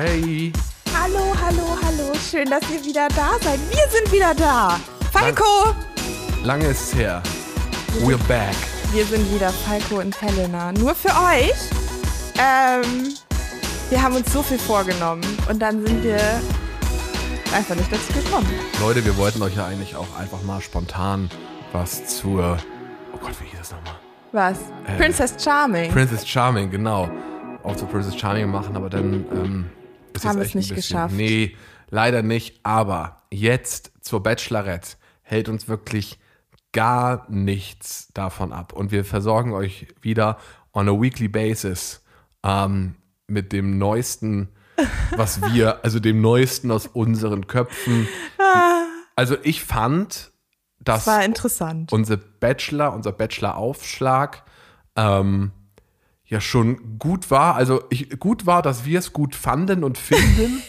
Hi. Hallo, hallo, hallo. Schön, dass ihr wieder da seid. Wir sind wieder da. Falco. Lange ist es her. We're back. Wir sind wieder Falco und Helena. Nur für euch. Ähm, wir haben uns so viel vorgenommen und dann sind wir einfach nicht dazu gekommen. Leute, wir wollten euch ja eigentlich auch einfach mal spontan was zur. Oh Gott, wie hieß das nochmal? Was? Äh, Princess Charming. Princess Charming, genau. Auch zu Princess Charming machen, aber dann ähm, ist Haben jetzt wir echt es ein nicht bisschen, geschafft. Nee, leider nicht. Aber jetzt zur Bachelorette hält uns wirklich gar nichts davon ab. Und wir versorgen euch wieder on a weekly basis ähm, mit dem Neuesten, was wir, also dem Neuesten aus unseren Köpfen. Also ich fand, dass das war interessant. unser Bachelor, unser Bachelor-Aufschlag ähm, ja schon gut war. Also ich, gut war, dass wir es gut fanden und finden.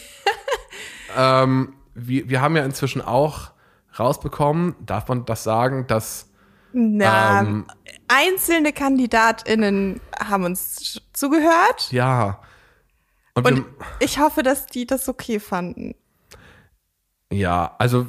ähm, wir, wir haben ja inzwischen auch rausbekommen, darf man das sagen, dass Na, ähm, einzelne KandidatInnen haben uns zugehört ja. Und, und wir, ich hoffe, dass die das okay fanden. ja, also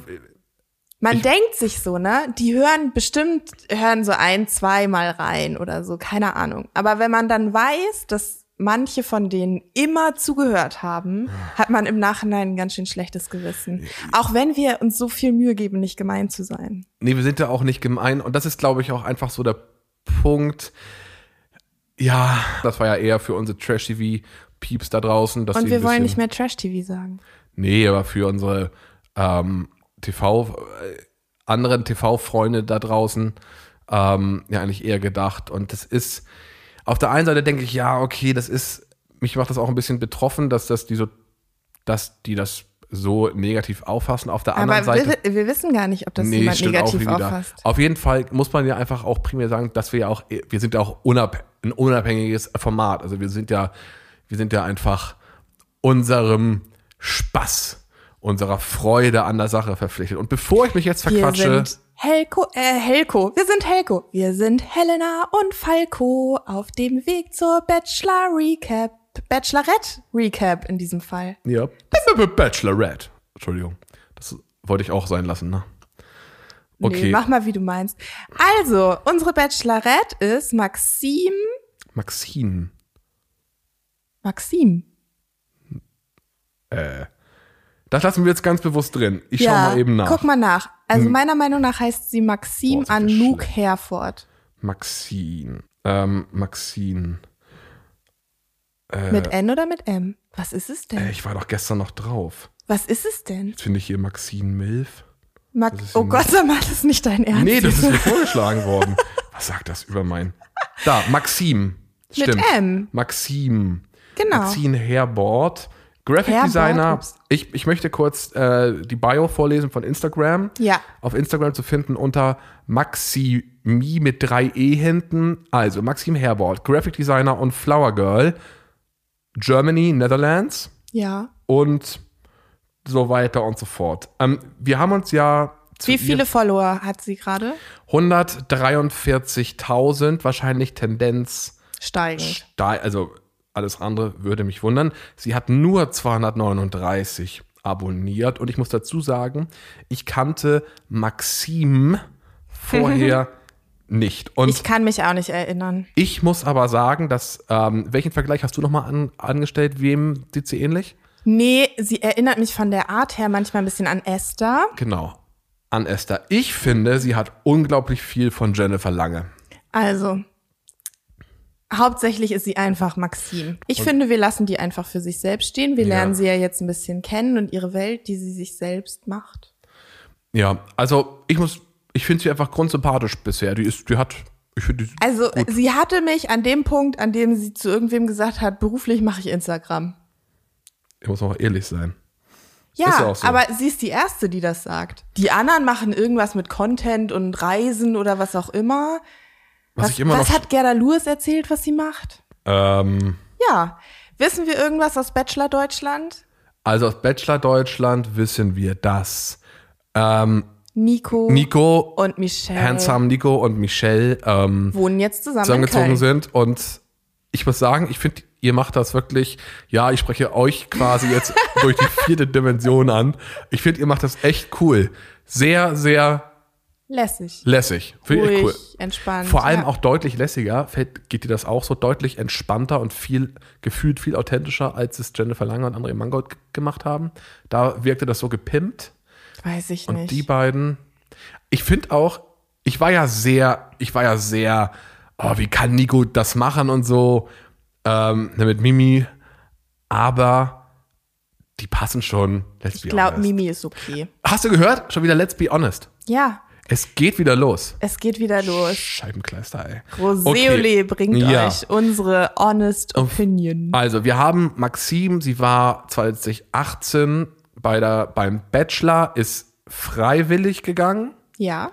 Man Ich- denkt sich so, ne? Die hören bestimmt, hören so ein, zweimal rein oder so, keine Ahnung. Aber wenn man dann weiß, dass manche von denen immer zugehört haben, hat man im Nachhinein ein ganz schön schlechtes Gewissen. Auch wenn wir uns so viel Mühe geben, nicht gemein zu sein. Nee, wir sind ja auch nicht gemein. Und das ist, glaube ich, auch einfach so der Punkt. Ja, das war ja eher für unsere Trash-TV-Pieps da draußen. Dass Und wir wollen nicht mehr Trash-TV sagen. Nee, aber für unsere ähm, TV, äh, anderen TV-Freunde da draußen ähm, ja eigentlich eher gedacht. Und das ist, auf der einen Seite denke ich, ja, okay, das ist, mich macht das auch ein bisschen betroffen, dass das die so, dass die das so negativ auffassen. Auf der anderen Aber Seite. wir, wir wissen gar nicht, ob das Nee, jemand negativ auch auffasst. Auf jeden Fall muss man ja einfach auch primär sagen, dass wir ja auch, wir sind ja auch unab ein unabhängiges Format. Also wir sind ja, wir sind ja einfach unserem Spaß, unserer Freude an der Sache verpflichtet. Und bevor ich mich jetzt Wir verquatsche, sind Helko, äh, Helko. Wir sind Helko. Wir sind Helena und Falco auf dem Weg zur Bachelor Recap. Bachelorette Recap in diesem Fall. ja, Bachelorette. Entschuldigung, das wollte ich auch sein lassen, ne? Okay, Nee, mach mal, wie du meinst. Also, unsere Bachelorette ist Maxim. Maxine. Maxim. Das lassen wir jetzt ganz bewusst drin. Ich schau mal eben nach. Hm. Guck mal nach. Also, meiner Meinung nach heißt sie Maxim Boah, Anouk. Herford. Maxine. Ähm, Maxine. Mit N oder mit M? Was ist es denn? Äh, ich war doch gestern noch drauf. Was ist es denn? Jetzt finde ich hier Maxine Milf. Ist oh Gott, sag mal, das ist nicht dein Ernst. Nee, das ist mir vorgeschlagen worden. Was sagt das über mein? Da, Maxim. Mit Stimmt. M. Maxim. Genau. Maxine Herbord. Graphic Herbord, Designer. Ich, ich möchte kurz äh, die Bio vorlesen von Instagram. Ja. Auf Instagram zu finden unter Maximi mit drei E hinten. Also Maxim Herbord, Graphic Designer und Flower Girl. Germany, Netherlands Ja. und so weiter und so fort. Ähm, wir haben uns ja Wie viele Follower hat sie gerade? 143.000, wahrscheinlich Tendenz, Steigend. steil- also alles andere würde mich wundern. Sie hat nur 239 abonniert und ich muss dazu sagen, ich kannte Maxim vorher nicht. Und Ich kann mich auch nicht erinnern. ich muss aber sagen, dass, ähm, welchen Vergleich hast du nochmal an, angestellt? Wem sieht sie ähnlich? Nee, sie erinnert mich von der Art her manchmal ein bisschen an Esther. Genau. An Esther. Ich finde, sie hat unglaublich viel von Jennifer Lange. Also, hauptsächlich ist sie einfach Maxim. Ich finde, wir lassen die einfach für sich selbst stehen. Wir Ja. lernen sie ja jetzt ein bisschen kennen und ihre Welt, die sie sich selbst macht. Ja, also ich muss, ich finde sie einfach grundsympathisch bisher. Die ist, die hat, ich finde die Also, gut. sie hatte mich an dem Punkt, an dem sie zu irgendwem gesagt hat, beruflich mache ich Instagram. Ich muss auch ehrlich sein. Ja, so. aber sie ist die Erste, die das sagt. Die anderen machen irgendwas mit Content und Reisen oder was auch immer. Was, Was, ich immer was noch. hat Gerda Lewis erzählt, was sie macht? ähm, Ja. Wissen wir irgendwas aus Bachelor Deutschland? also aus Bachelor Deutschland wissen wir, dass ähm, Nico Nico, und Michelle Handsome Nico und Michelle ähm, wohnen jetzt zusammen zusammengezogen sind. Und ich muss sagen, ich finde Ihr macht das wirklich, ja, ich spreche euch quasi jetzt durch die vierte Dimension an. Ich finde, ihr macht das echt cool. Sehr, sehr Lässig. lässig. Finde ich cool. entspannt. Vor allem ja. auch deutlich lässiger. Fällt, geht dir das auch so deutlich entspannter und viel gefühlt viel authentischer, als es Jennifer Lange und André Mangold gemacht haben. Da wirkte das so gepimpt. Weiß ich Und nicht. die beiden. Ich finde auch, ich war ja sehr, ich war ja sehr, oh, wie kann Nico das machen und so, ähm, ne, mit Mimi. Aber die passen schon. Let's ich be glaube. Mimi ist okay. Hast du gehört? Schon wieder Let's be honest. Ja, Es geht wieder los. es geht wieder los. Scheibenkleister, ey. Roséole bringt Ja. euch unsere honest opinion. Also, wir haben Maxim, sie war 2018 bei der, beim Bachelor, ist freiwillig gegangen Ja.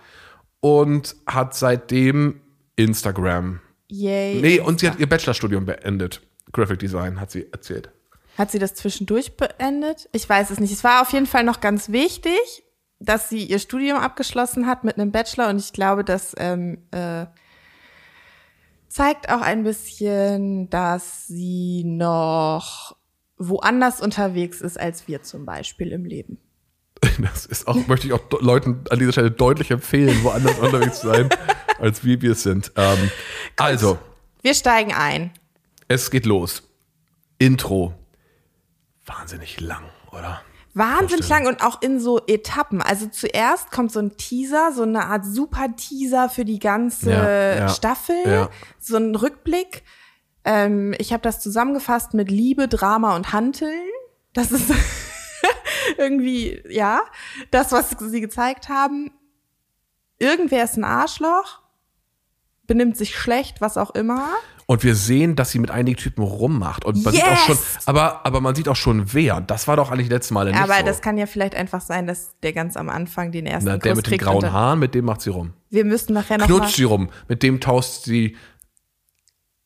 und hat seitdem Instagram. Yay. Nee, und sie hat ihr Bachelorstudium beendet. Graphic Design, hat sie erzählt. Hat sie das zwischendurch beendet? Ich weiß es nicht. Es war auf jeden Fall noch ganz wichtig, dass sie ihr Studium abgeschlossen hat mit einem Bachelor und ich glaube, das ähm, äh, zeigt auch ein bisschen, dass sie noch woanders unterwegs ist als wir zum Beispiel im Leben. Das ist auch, möchte ich auch Leuten an dieser Stelle deutlich empfehlen, woanders unterwegs zu sein, als wie wir es sind. Ähm, also, Wir steigen ein. es geht los. Intro. Wahnsinnig lang, oder? Wahnsinnig lang und auch in so Etappen. Also zuerst kommt so ein Teaser, so eine Art Super-Teaser für die ganze Ja, ja, Staffel, ja. so ein Rückblick. Ähm, ich habe das zusammengefasst mit Liebe, Drama und Hanteln. Das ist irgendwie, ja, das, was sie gezeigt haben. Irgendwer ist ein Arschloch, benimmt sich schlecht, was auch immer. Und wir sehen, dass sie mit einigen Typen rummacht. Und man sieht auch schon, Yes! aber, aber man sieht auch schon wer. Das war doch eigentlich letztes Mal nicht Aber so. das kann ja vielleicht einfach sein, dass der ganz am Anfang den ersten Na, der Kuss mit den grauen Haaren, mit dem macht sie rum. Wir müssten nachher noch mal Knutscht sie rum. Mit dem tauscht sie.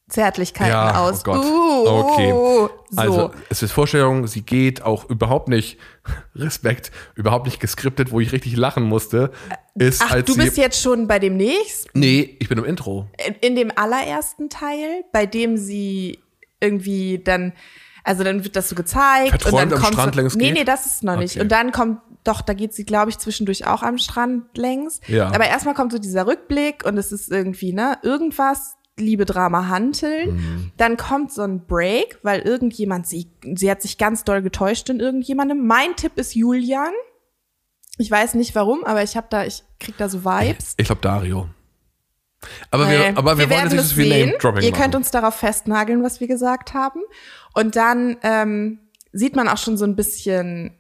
Zärtlichkeiten Ja, aus. oh Gott. Uh, Okay. uh, so. Also, es ist Vorstellung, sie geht auch überhaupt nicht, Respekt, überhaupt nicht geskriptet, wo ich richtig lachen musste, ist Ach, du bist jetzt schon bei dem nächsten, nee, ich bin im Intro. in, in dem allerersten Teil, bei dem sie irgendwie dann, also dann wird das so gezeigt Verträumt und dann am kommt Strand so, längs nee, geht? nee, das ist noch nicht. Okay. Und dann kommt, doch, da geht sie, glaube ich, zwischendurch auch am Strand längs. Ja. Aber erstmal kommt so dieser Rückblick und es ist irgendwie, ne, irgendwas, Liebe, Drama, Hanteln. Mhm. Dann kommt so ein Break, weil irgendjemand sie, sie hat sich ganz doll getäuscht in irgendjemandem. Mein Tipp ist Julian. Ich weiß nicht warum, aber ich habe da, ich krieg da so Vibes. Ich glaube Dario. Aber Nee, wir, aber wir, wollen werden jetzt nicht so viel sehen. Name-Dropping Ihr machen. könnt uns darauf festnageln, was wir gesagt haben. Und dann ähm, sieht man auch schon so ein bisschen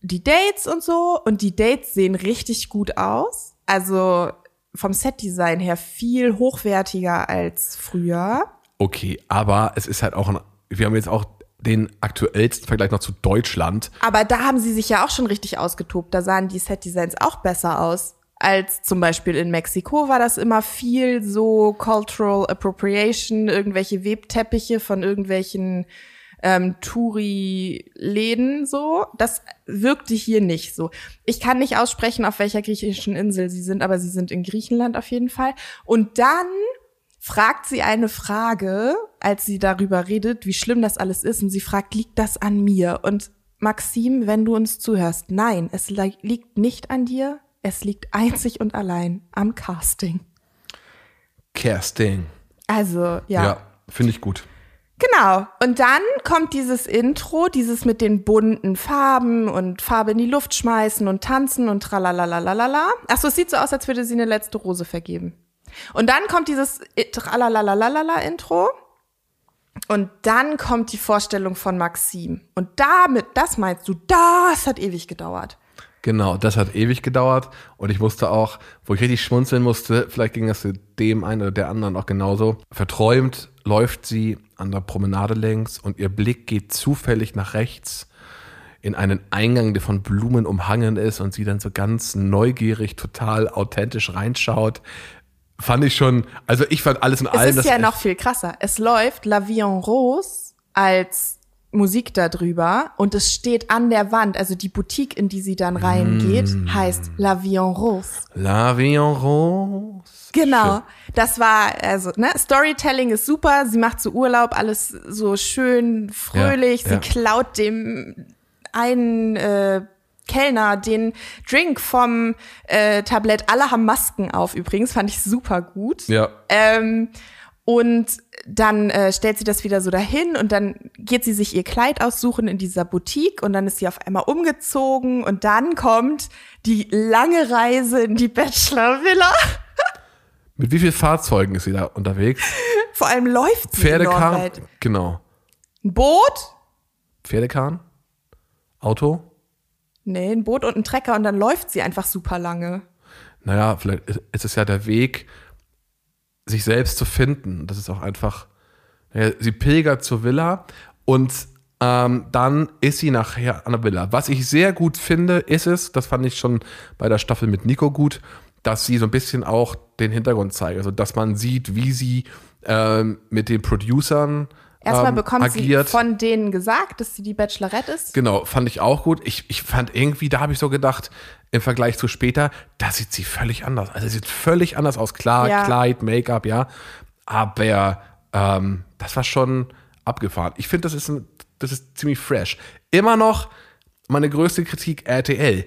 die Dates und so. Und die Dates sehen richtig gut aus. Also vom Setdesign her viel hochwertiger als früher. Okay, aber es ist halt auch ein, wir haben jetzt auch den aktuellsten Vergleich noch zu Deutschland. Aber da haben sie sich ja auch schon richtig ausgetobt. Da sahen die Setdesigns auch besser aus. Als zum Beispiel in Mexiko war das immer viel so Cultural Appropriation, irgendwelche Webteppiche von irgendwelchen ähm, Touri-Läden so. Das wirkte hier nicht so. Ich kann nicht aussprechen, auf welcher griechischen Insel sie sind, aber sie sind in Griechenland auf jeden Fall. Und dann fragt sie eine Frage, als sie darüber redet, wie schlimm das alles ist. Und sie fragt, liegt das an mir? Und Maxim, wenn du uns zuhörst, nein, es li liegt nicht an dir. Es liegt einzig und allein am Casting. Kersting. Also, Ja, ja. finde ich gut. Genau. Und dann kommt dieses Intro, dieses mit den bunten Farben und Farbe in die Luft schmeißen und tanzen und tralalalalala. Achso, es sieht so aus, als würde sie eine letzte Rose vergeben. Und dann kommt dieses tralalalalala-Intro. Und dann kommt die Vorstellung von Maxim. Und damit, das meinst du, das hat ewig gedauert. Genau, das hat ewig gedauert und ich musste auch, wo ich richtig schmunzeln musste, vielleicht ging das dem einen oder der anderen auch genauso. Verträumt läuft sie an der Promenade längs und ihr Blick geht zufällig nach rechts in einen Eingang, der von Blumen umhangen ist und sie dann so ganz neugierig, total authentisch reinschaut. Fand ich schon, also ich fand alles in Es allem ist das ja noch viel krasser. Es läuft La Vie en Rose als Musik darüber und es steht an der Wand, also die Boutique, in die sie dann reingeht, Mm. heißt La Vie en Rose. La Vie en Rose. Genau, das war, also, ne, Storytelling ist super, sie macht so Urlaub, alles so schön fröhlich, Ja, sie ja. klaut dem einen äh, Kellner den Drink vom äh, Tablett. Alle haben Masken auf übrigens, fand ich super gut. Ja. Ähm, und dann äh, stellt sie das wieder so dahin und dann geht sie sich ihr Kleid aussuchen in dieser Boutique und dann ist sie auf einmal umgezogen und dann kommt die lange Reise in die Bachelor Villa. Mit wie vielen Fahrzeugen ist sie da unterwegs? Vor allem läuft sie weit. Genau. Ein Boot? Pferdekahn? Auto? Nee, ein Boot und ein Trecker und dann läuft sie einfach super lange. Naja, vielleicht ist es ja der Weg, sich selbst zu finden. Das ist auch einfach, sie pilgert zur Villa und ähm, dann ist sie nachher an der Villa. Was ich sehr gut finde, ist es, das fand ich schon bei der Staffel mit Nico gut, dass sie so ein bisschen auch den Hintergrund zeigt. Also, dass man sieht, wie sie ähm, mit den Producern Erstmal ähm, bekommt agiert. sie von denen gesagt, dass sie die Bachelorette ist. Genau, fand ich auch gut. Ich, ich fand irgendwie, da habe ich so gedacht, im Vergleich zu später, da sieht sie völlig anders. Also sie sieht völlig anders aus. Klar, Ja. Kleid, Make-up, ja. Aber ähm, das war schon abgefahren. Ich finde, das ist ein, das ist ziemlich fresh. Immer noch meine größte Kritik RTL.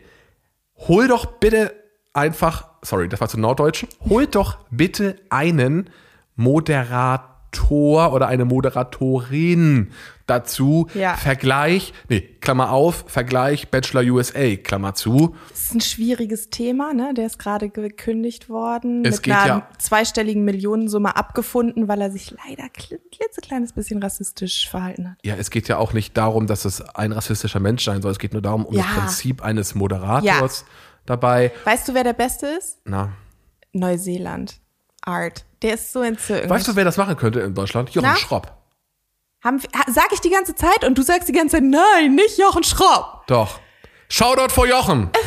Hol doch bitte einfach, sorry, das war zu Norddeutschen, holt doch bitte einen Moderator oder eine Moderatorin dazu. Ja. Vergleich, nee, Klammer auf, Vergleich Bachelor USA, Klammer zu. Das ist ein schwieriges Thema, ne? Der ist gerade gekündigt worden, Es mit geht einer ja- zweistelligen Millionensumme abgefunden, weil er sich leider kli- klitzekleines bisschen rassistisch verhalten hat. Ja, es geht ja auch nicht darum, dass es ein rassistischer Mensch sein soll. Es geht nur darum, um Ja. das Prinzip eines Moderators dabei. Weißt du, wer der Beste ist? Na, Neuseeland. Art. Der ist so entzückend. weißt du, wer das machen könnte in Deutschland? Jochen Na? Schropp. Haben, sag ich die ganze Zeit und du sagst die ganze Zeit, nein, nicht Jochen Schropp. Doch. Shoutout vor Jochen.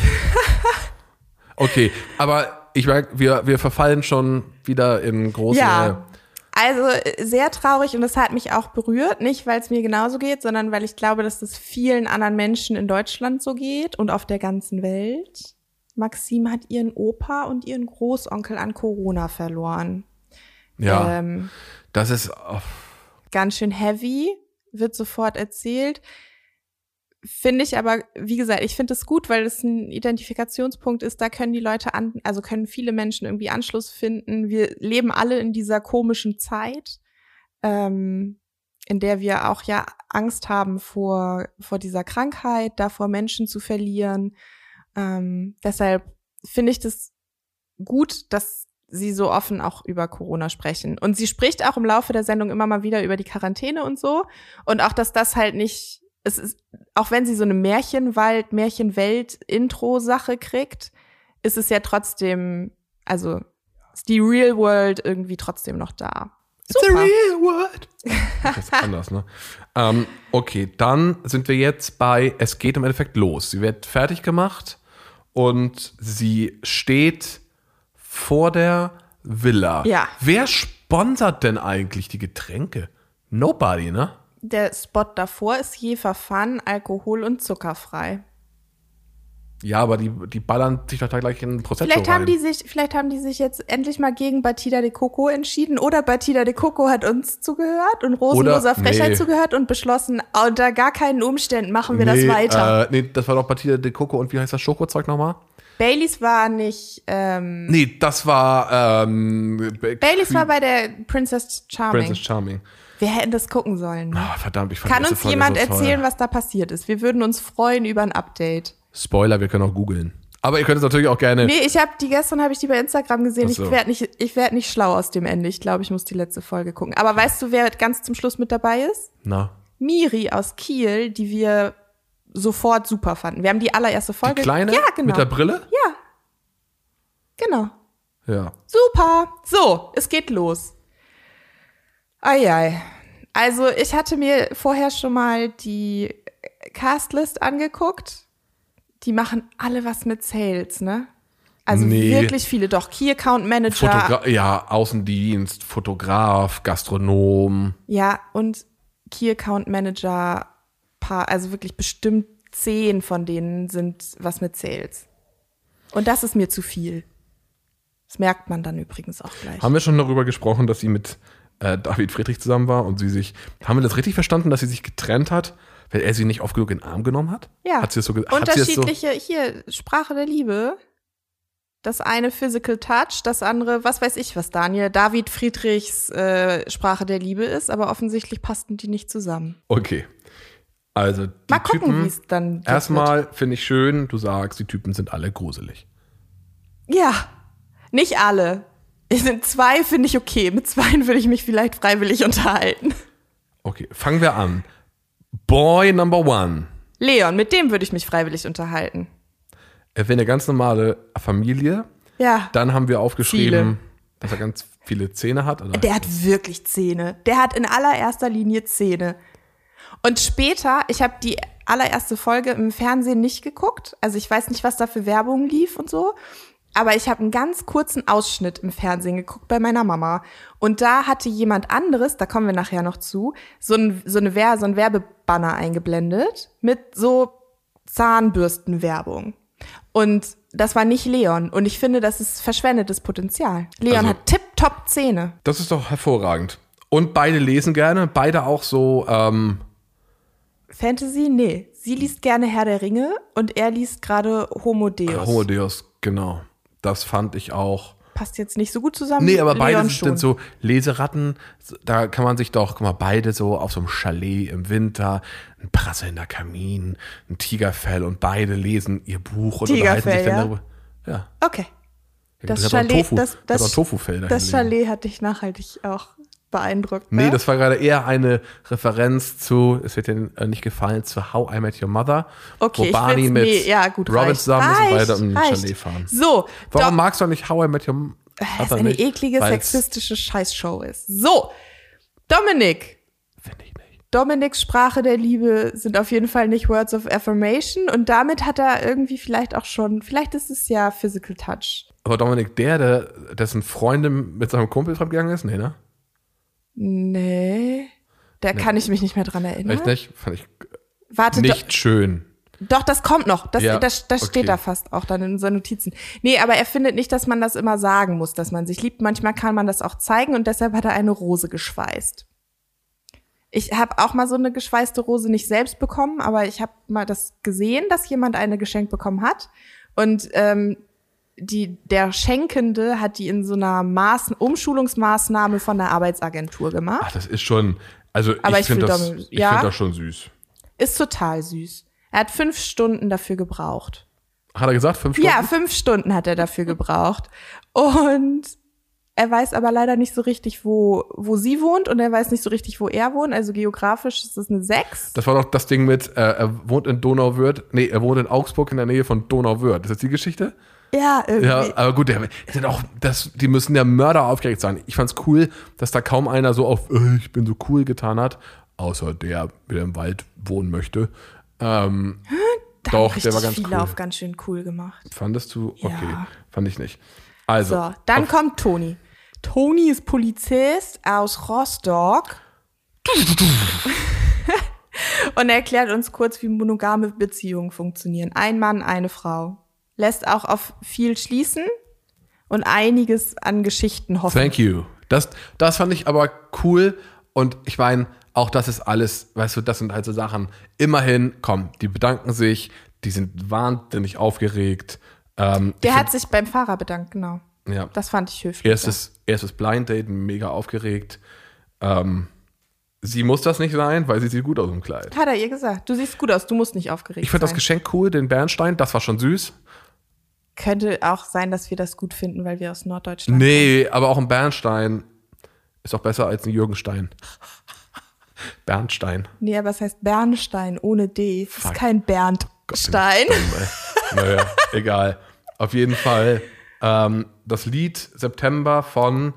Okay, aber ich merke, wir, wir verfallen schon wieder in große. Ja. Also äh, sehr traurig und das hat mich auch berührt, nicht weil es mir genauso geht, sondern weil ich glaube, dass es vielen anderen Menschen in Deutschland so geht und auf der ganzen Welt. Maxim hat ihren Opa und ihren Großonkel an Corona verloren. Ja, Ähm, das ist. oh, ganz schön heavy, wird sofort erzählt. Finde ich aber, wie gesagt, ich finde es gut, weil es ein Identifikationspunkt ist. Da können die Leute an, also können viele Menschen irgendwie Anschluss finden. Wir leben alle in dieser komischen Zeit, ähm, in der wir auch ja Angst haben vor, vor dieser Krankheit, davor Menschen zu verlieren. Ähm, deshalb finde ich das gut, dass sie so offen auch über Corona sprechen. Und sie spricht auch im Laufe der Sendung immer mal wieder über die Quarantäne und so. Und auch, dass das halt nicht, es ist, auch wenn sie so eine Märchenwald, Märchenwelt-Intro-Sache kriegt, ist es ja trotzdem, also ist die Real World irgendwie trotzdem noch da. It's a Super. real world. Das ist anders, ne? ähm, okay, dann sind wir jetzt bei, es geht im Endeffekt los. Sie wird fertig gemacht und sie steht vor der Villa. Ja. Wer sponsert denn eigentlich die Getränke? Nobody, ne? Der Spot davor ist Jefer Fun, Alkohol und zuckerfrei. Ja, aber die, die ballern sich doch da gleich in ein Prosecco Vielleicht haben rein. die sich, vielleicht haben die sich jetzt endlich mal gegen Batida de Coco entschieden oder Batida de Coco hat uns zugehört und Rosenloser Frechheit nee. zugehört und beschlossen, unter gar keinen Umständen machen wir das nee, weiter. Äh, nee, das war doch Partida de Coco und wie heißt das Schokozeug nochmal? Baileys war nicht, ähm, Nee, das war ähm, Baileys war bei der Princess Charming. Princess Charming. wir hätten das gucken sollen. Ah, verdammt, ich fand Kann uns jemand so erzählen, was da passiert ist? Wir würden uns freuen über ein Update. Spoiler, wir können auch googeln. Aber ihr könnt es natürlich auch gerne. Nee, ich habe die gestern habe ich die bei Instagram gesehen. So. Ich werde nicht ich werde nicht schlau aus dem Ende. Ich glaube, ich muss die letzte Folge gucken. Aber weißt du, wer ganz zum Schluss mit dabei ist? Na, Miri aus Kiel, die wir sofort super fanden. Wir haben die allererste die Folge. kleine Ja, genau. mit der Brille? ja. Genau. Ja. Super. So, es geht los. Eieiei. Also, ich hatte mir vorher schon mal die Castlist angeguckt. Die machen alle was mit Sales, ne? Also Nee. wirklich viele. Doch, Key Account Manager. Fotogra ja, Außendienst, Fotograf, Gastronom. Ja, und Key Account Manager paar, also wirklich bestimmt zehn von denen sind was mit Sales. Und das ist mir zu viel. Das merkt man dann übrigens auch gleich. Haben wir schon darüber gesprochen, dass sie mit äh, David Friedrich zusammen war und sie sich, haben wir das richtig verstanden, dass sie sich getrennt hat, weil er sie nicht oft genug in den Arm genommen hat? Ja. Hat sie das so, ge- hat sie das so Unterschiedliche, hier, Sprache der Liebe. Das eine Physical Touch, das andere, was weiß ich, was Daniel, David Friedrichs äh, Sprache der Liebe ist, aber offensichtlich passten die nicht zusammen. Okay. Also, die Mal gucken, wie es dann Erstmal finde ich schön, du sagst, die Typen sind alle gruselig. Ja, nicht alle. Sind zwei, finde ich okay. Mit zweien würde ich mich vielleicht freiwillig unterhalten. Okay, fangen wir an. Boy Number One. Leon, mit dem würde ich mich freiwillig unterhalten. Er will eine ganz normale Familie. Ja. Dann haben wir aufgeschrieben, Viele. dass er ganz viele Zähne hat. Oder? Der hat wirklich Zähne. Der hat in allererster Linie Zähne. Und später, ich habe die allererste Folge im Fernsehen nicht geguckt. Also ich weiß nicht, was da für Werbung lief und so. Aber ich habe einen ganz kurzen Ausschnitt im Fernsehen geguckt bei meiner Mama. Und da hatte jemand anderes, da kommen wir nachher noch zu, so ein, so eine Wer so ein Werbebanner eingeblendet mit so Zahnbürstenwerbung. Und das war nicht Leon. Und ich finde, das ist verschwendetes Potenzial. Leon Also- hat tipptopp Zähne. Das ist doch hervorragend. Und beide lesen gerne, beide auch so, ähm, Fantasy? Nee. Sie liest gerne Herr der Ringe und er liest gerade Homo Deus. Homo Deus, genau. Das fand ich auch. Passt jetzt nicht so gut zusammen. Nee, aber beide sind so Leseratten. Da kann man sich doch, guck mal, beide so auf so einem Chalet im Winter, ein prasselnder Kamin, ein Tigerfell und beide lesen ihr Buch und Tigerfell, unterhalten sich dann ja? darüber. Ja. Okay. Das Chalet, Tofu, das, das, das. Chalet hat dich nachhaltig auch beeindruckt. Nee, ne? das war gerade eher eine Referenz zu, es wird dir äh, nicht gefallen, zu How I Met Your Mother. Okay, wo Barney mit nee, ja, gut, Robin reicht. zusammen ist und Reicht, beide im reicht. Chalet fahren. So, Warum Dom- magst du nicht How I Met Your Mother? das ist eine eklige, sexistische Scheißshow ist. So, Dominik. Finde ich nicht. Dominiks Sprache der Liebe sind auf jeden Fall nicht Words of Affirmation und damit hat er irgendwie vielleicht auch schon, vielleicht ist es ja Physical Touch. Aber Dominik, der, der, dessen Freundin mit seinem Kumpel fremdgegangen ist? Nee, ne? Nee. Da kann ich mich nicht mehr dran erinnern. Echt nicht? Fand ich Warte, nicht schön. do, doch, das kommt noch. Das, Ja, das, das okay. steht da fast auch dann in unseren Notizen. Nee, aber er findet nicht, dass man das immer sagen muss, dass man sich liebt. Manchmal kann man das auch zeigen und deshalb hat er eine Rose geschweißt. Ich habe auch mal so eine geschweißte Rose nicht selbst bekommen, aber ich habe mal das gesehen, dass jemand eine geschenkt bekommen hat. Und ähm, die, der Schenkende hat die in so einer Maß Umschulungsmaßnahme von der Arbeitsagentur gemacht. Ach, das ist schon, also Aber ich finde find das, ich ja? find das schon süß. Ist total süß. Er hat fünf Stunden dafür gebraucht. Hat er gesagt, fünf Stunden? Ja, fünf Stunden hat er dafür gebraucht. Und er weiß aber leider nicht so richtig, wo, wo sie wohnt und er weiß nicht so richtig, wo er wohnt. Also geografisch ist das eine Sechs. Das war doch das Ding mit, äh, er wohnt in Donauwörth, nee, er wohnt in Augsburg in der Nähe von Donauwörth. Ist das die Geschichte? Ja, irgendwie. Ja, aber gut, der, die sind auch, das, die müssen ja Mörder aufgeregt sein. Ich fand's cool, dass da kaum einer so auf, äh, ich bin so cool getan hat, außer der, der im Wald wohnen möchte. Ähm, Da doch, der war ganz viele cool. auf ganz schön cool gemacht. Fandest du? Okay, Ja. fand ich nicht. Also, So, dann kommt Toni. Toni ist Polizist aus Rostock. Und er erklärt uns kurz, wie monogame Beziehungen funktionieren. Ein Mann, eine Frau. Lässt auch auf viel schließen und einiges an Geschichten hoffen. Thank you. Das, das fand ich aber cool. Und ich meine, auch das ist alles, weißt du, das sind halt so Sachen. Immerhin, komm, die bedanken sich, die sind wahnsinnig aufgeregt. Ähm, Der ich hat sich beim Fahrer bedankt, genau. find, ja, Das fand ich höflich. erstes, erstes Blind Date, mega aufgeregt. Ähm, sie muss das nicht sein, weil sie sieht gut aus im Kleid. Hat er ihr gesagt. Du siehst gut aus, du musst nicht aufgeregt Ich fand das sein. Geschenk cool, den Bernstein, das war schon süß. Könnte auch sein, dass wir das gut finden, weil wir aus Norddeutschland Nee, aber auch ein Bernstein ist auch besser als ein Jürgenstein. Bernstein. Nee, aber es heißt Bernstein ohne D. Es ist kein ey. naja, egal. Auf jeden Fall ähm, das Lied September von.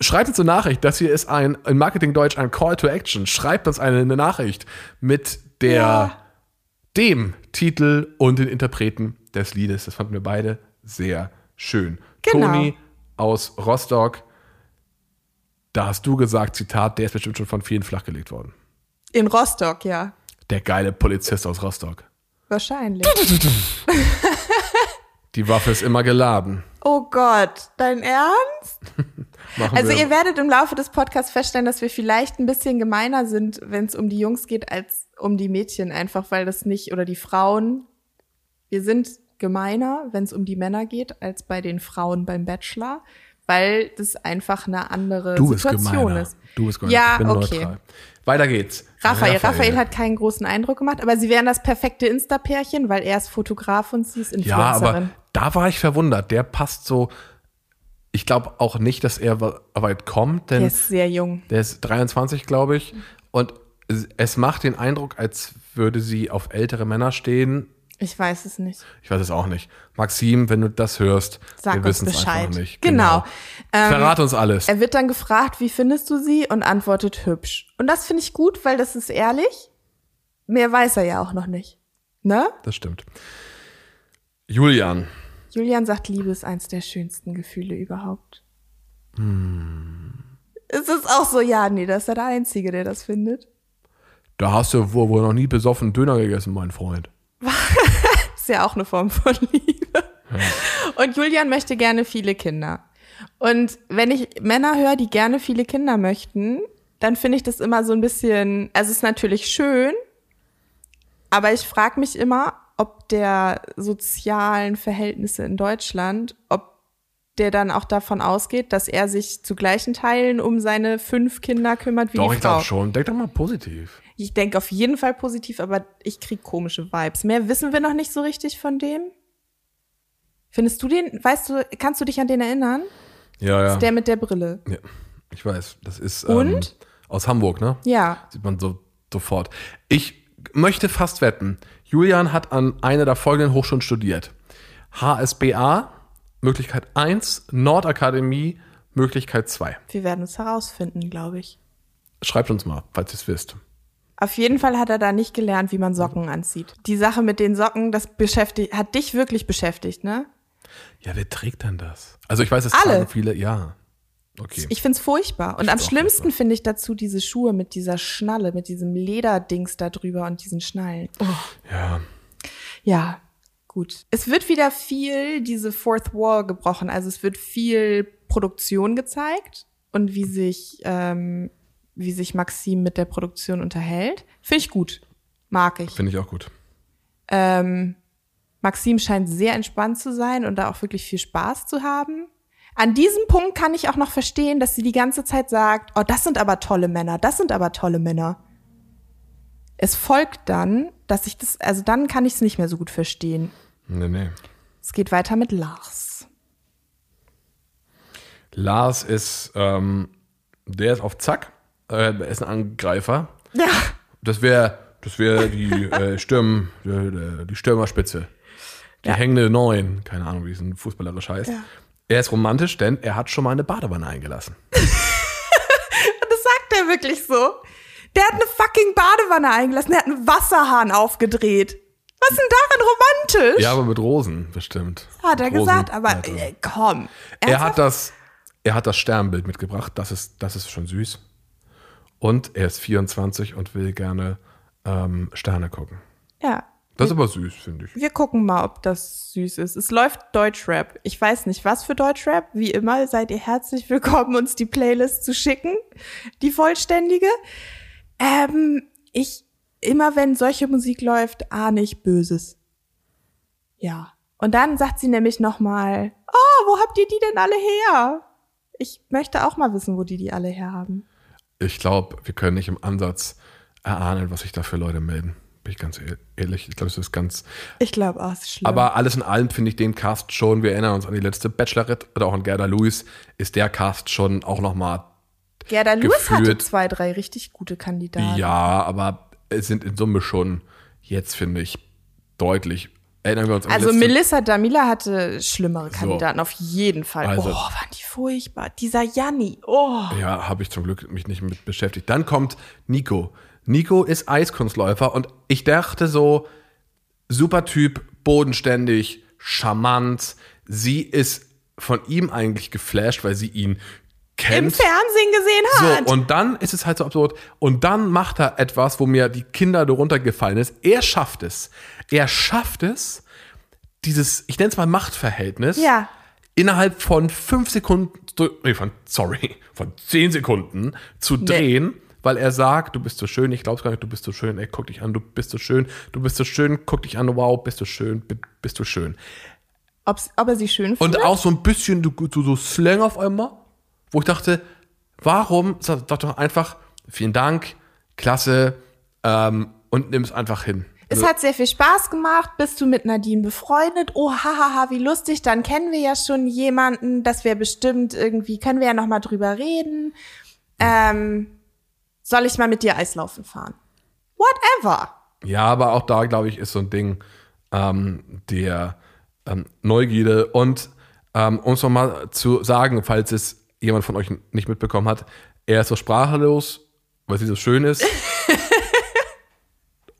Schreibt uns eine Nachricht. Das hier ist ein in Marketing Deutsch ein Call to Action. Schreibt uns eine, eine Nachricht mit der Ja. dem Titel und den Interpreten des Liedes. Das fanden wir beide sehr schön. Genau. Toni aus Rostock. Da hast du gesagt, Zitat, der ist bestimmt schon von vielen flachgelegt worden. In Rostock, ja. Der geile Polizist aus Rostock. Wahrscheinlich. Die Waffe ist immer geladen. Oh Gott, dein Ernst? Also wir. ihr werdet im Laufe des Podcasts feststellen, dass wir vielleicht ein bisschen gemeiner sind, wenn es um die Jungs geht, als um die Mädchen, einfach weil das nicht, oder die Frauen. Wir sind gemeiner, wenn es um die Männer geht, als bei den Frauen beim Bachelor, weil das einfach eine andere du Situation ist. Du bist gemeiner. Ja, ich bin okay. neutral. Weiter geht's. Raphael. Raphael hat keinen großen Eindruck gemacht, aber sie wären das perfekte Insta-Pärchen, weil er ist Fotograf und sie ist Ja, Influencerin. aber da war ich verwundert. Der passt so. Ich glaube auch nicht, dass er weit kommt, denn der ist sehr jung. Der ist 23, glaube ich. Und es macht den Eindruck, als würde sie auf ältere Männer stehen. Ich weiß es nicht. Ich weiß es auch nicht. Maxim, wenn du das hörst, Sag wir wissen es einfach nicht. Genau. Ähm, Verrat uns alles. Er wird dann gefragt, wie findest du sie? Und antwortet hübsch. Und das finde ich gut, weil das ist ehrlich. Mehr weiß er ja auch noch nicht. Ne? Das stimmt. Julian. Julian sagt, Liebe ist eins der schönsten Gefühle überhaupt. Es ist auch so, ja, nee, das ist ja der Einzige, der das findet. Da hast du wohl, wohl noch nie besoffen Döner gegessen, mein Freund. Ist ja auch eine Form von Liebe. Und Julian möchte gerne viele Kinder. Und wenn ich Männer höre, die gerne viele Kinder möchten, dann finde ich das immer so ein bisschen, also es ist natürlich schön, aber ich frage mich immer, ob der sozialen Verhältnisse in Deutschland, ob der dann auch davon ausgeht, dass er sich zu gleichen Teilen um seine fünf Kinder kümmert wie Doch, die ich Frau. glaube schon. Denk doch mal positiv. Ich denke auf jeden Fall positiv, aber ich krieg komische Vibes. Mehr wissen wir noch nicht so richtig von dem. Findest du den, weißt du, kannst du dich an den erinnern? Ja, ja. Ist der mit der Brille. ja. Ich weiß. Das ist Und? Ähm, aus Hamburg, ne? Ja. Sieht man so sofort. Ich möchte fast wetten, Julian hat an einer der folgenden Hochschulen studiert. HSBA, Möglichkeit 1, Nordakademie, Möglichkeit 2. Wir werden es herausfinden, glaube ich. Schreibt uns mal, falls ihr es wisst. Auf jeden Fall hat er da nicht gelernt, wie man Socken anzieht. Die Sache mit den Socken, das beschäftigt, hat dich wirklich beschäftigt, ne? Ja, wer trägt denn das? Also ich weiß, es Alle. tragen viele, ja. Okay. Ich find's furchtbar. Und am schlimmsten finde ich dazu diese Schuhe mit dieser Schnalle, mit diesem Lederdings da drüber und diesen Schnallen. Oh. ja. Ja, gut. Es wird wieder viel diese Fourth Wall gebrochen. Also es wird viel Produktion gezeigt und wie sich, ähm, wie sich Maxim mit der Produktion unterhält. Finde ich gut. Mag ich. Finde ich auch gut. Ähm, Maxim scheint sehr entspannt zu sein und da auch wirklich viel Spaß zu haben. An diesem Punkt kann ich auch noch verstehen, dass sie die ganze Zeit sagt, oh, das sind aber tolle Männer, das sind aber tolle Männer. Es folgt dann, dass ich das, also dann kann ich es nicht mehr so gut verstehen. Nee, nee. Es geht weiter mit Lars. Lars ist, ähm, der ist auf Zack. Äh, er ist ein Angreifer. Ja. Das wäre das wär die, äh, Sturm, die, die Stürmerspitze. Die hängende Neun. Keine Ahnung, wie es ein fußballerisch heißt. Ja. Er ist romantisch, denn er hat schon mal eine Badewanne eingelassen. Das sagt er wirklich so. Der hat eine fucking Badewanne eingelassen, der hat einen Wasserhahn aufgedreht. Was ist denn daran romantisch? Ja, aber mit Rosen, bestimmt. Hat er Rosen. gesagt, aber äh, komm. Er hat das, er hat das Sternbild mitgebracht. Das ist, das ist schon süß. Und er ist 24 und will gerne ähm, Sterne gucken. Ja. Das ist aber süß, finde ich. Wir gucken mal, ob das süß ist. Es läuft Deutschrap. Ich weiß nicht, was für Deutschrap. Wie immer seid ihr herzlich willkommen, uns die Playlist zu schicken. Die vollständige. Ähm, ich, immer wenn solche Musik läuft, ahne ich Böses. Ja. Und dann sagt sie nämlich nochmal, oh, wo habt ihr die denn alle her? Ich möchte auch mal wissen, wo die die alle herhaben. Ich glaube, wir können nicht im Ansatz erahnen, was sich da für Leute melden. Bin ich ganz ehr- ehrlich. Ich glaube, es ist ganz. Ich glaube auch, es ist schlimm. Aber alles in allem finde ich den Cast schon, wir erinnern uns an die letzte Bachelorette oder auch an Gerda Lewis, ist der Cast schon auch nochmal, Gerda Lewis hatte zwei, drei richtig gute Kandidaten. ja, aber es sind in Summe schon jetzt, finde ich, deutlich. Erinnern wir uns an Also letzte Melissa Damila hatte schlimmere Kandidaten, auf jeden Fall. Also- oh, waren die furchtbar. Dieser Janni, oh. Ja, habe ich zum Glück mich nicht mit beschäftigt. Dann kommt Nico. Nico ist Eiskunstläufer und ich dachte so, super Typ, bodenständig, charmant. Sie ist von ihm eigentlich geflasht, weil sie ihn kennt. im Fernsehen gesehen hat. So, und dann ist es halt so absurd. Und dann macht er etwas, wo mir die Kinder darunter gefallen ist. Er schafft es. Er schafft es, dieses, ich nenne es mal Machtverhältnis, Ja. innerhalb von fünf Sekunden, nee, von, sorry, von zehn Sekunden zu drehen, weil er sagt, du bist so schön, ich glaub's gar nicht, du bist so schön, ey, guck dich an, du bist so schön, du bist so schön, guck dich an, wow, bist du schön, bi- bist du schön. Ob's, ob er sie schön Und findet? auch so ein bisschen so, so, so Slang auf einmal, wo ich dachte, warum sag, doch einfach, vielen Dank, klasse, ähm, und nimm es einfach hin. Es hat sehr viel Spaß gemacht. Bist du mit Nadine befreundet? Oh, hahaha, wie lustig. Dann kennen wir ja schon jemanden. Das wäre bestimmt irgendwie, können wir ja noch mal drüber reden. Ähm, soll ich mal mit dir Eislaufen fahren? Whatever. Ja, aber auch da, glaube ich, ist so ein Ding ähm, der ähm, Neugierde. Und ähm, um es nochmal zu sagen, falls es jemand von euch nicht mitbekommen hat, er ist so sprachlos, weil sie so schön ist.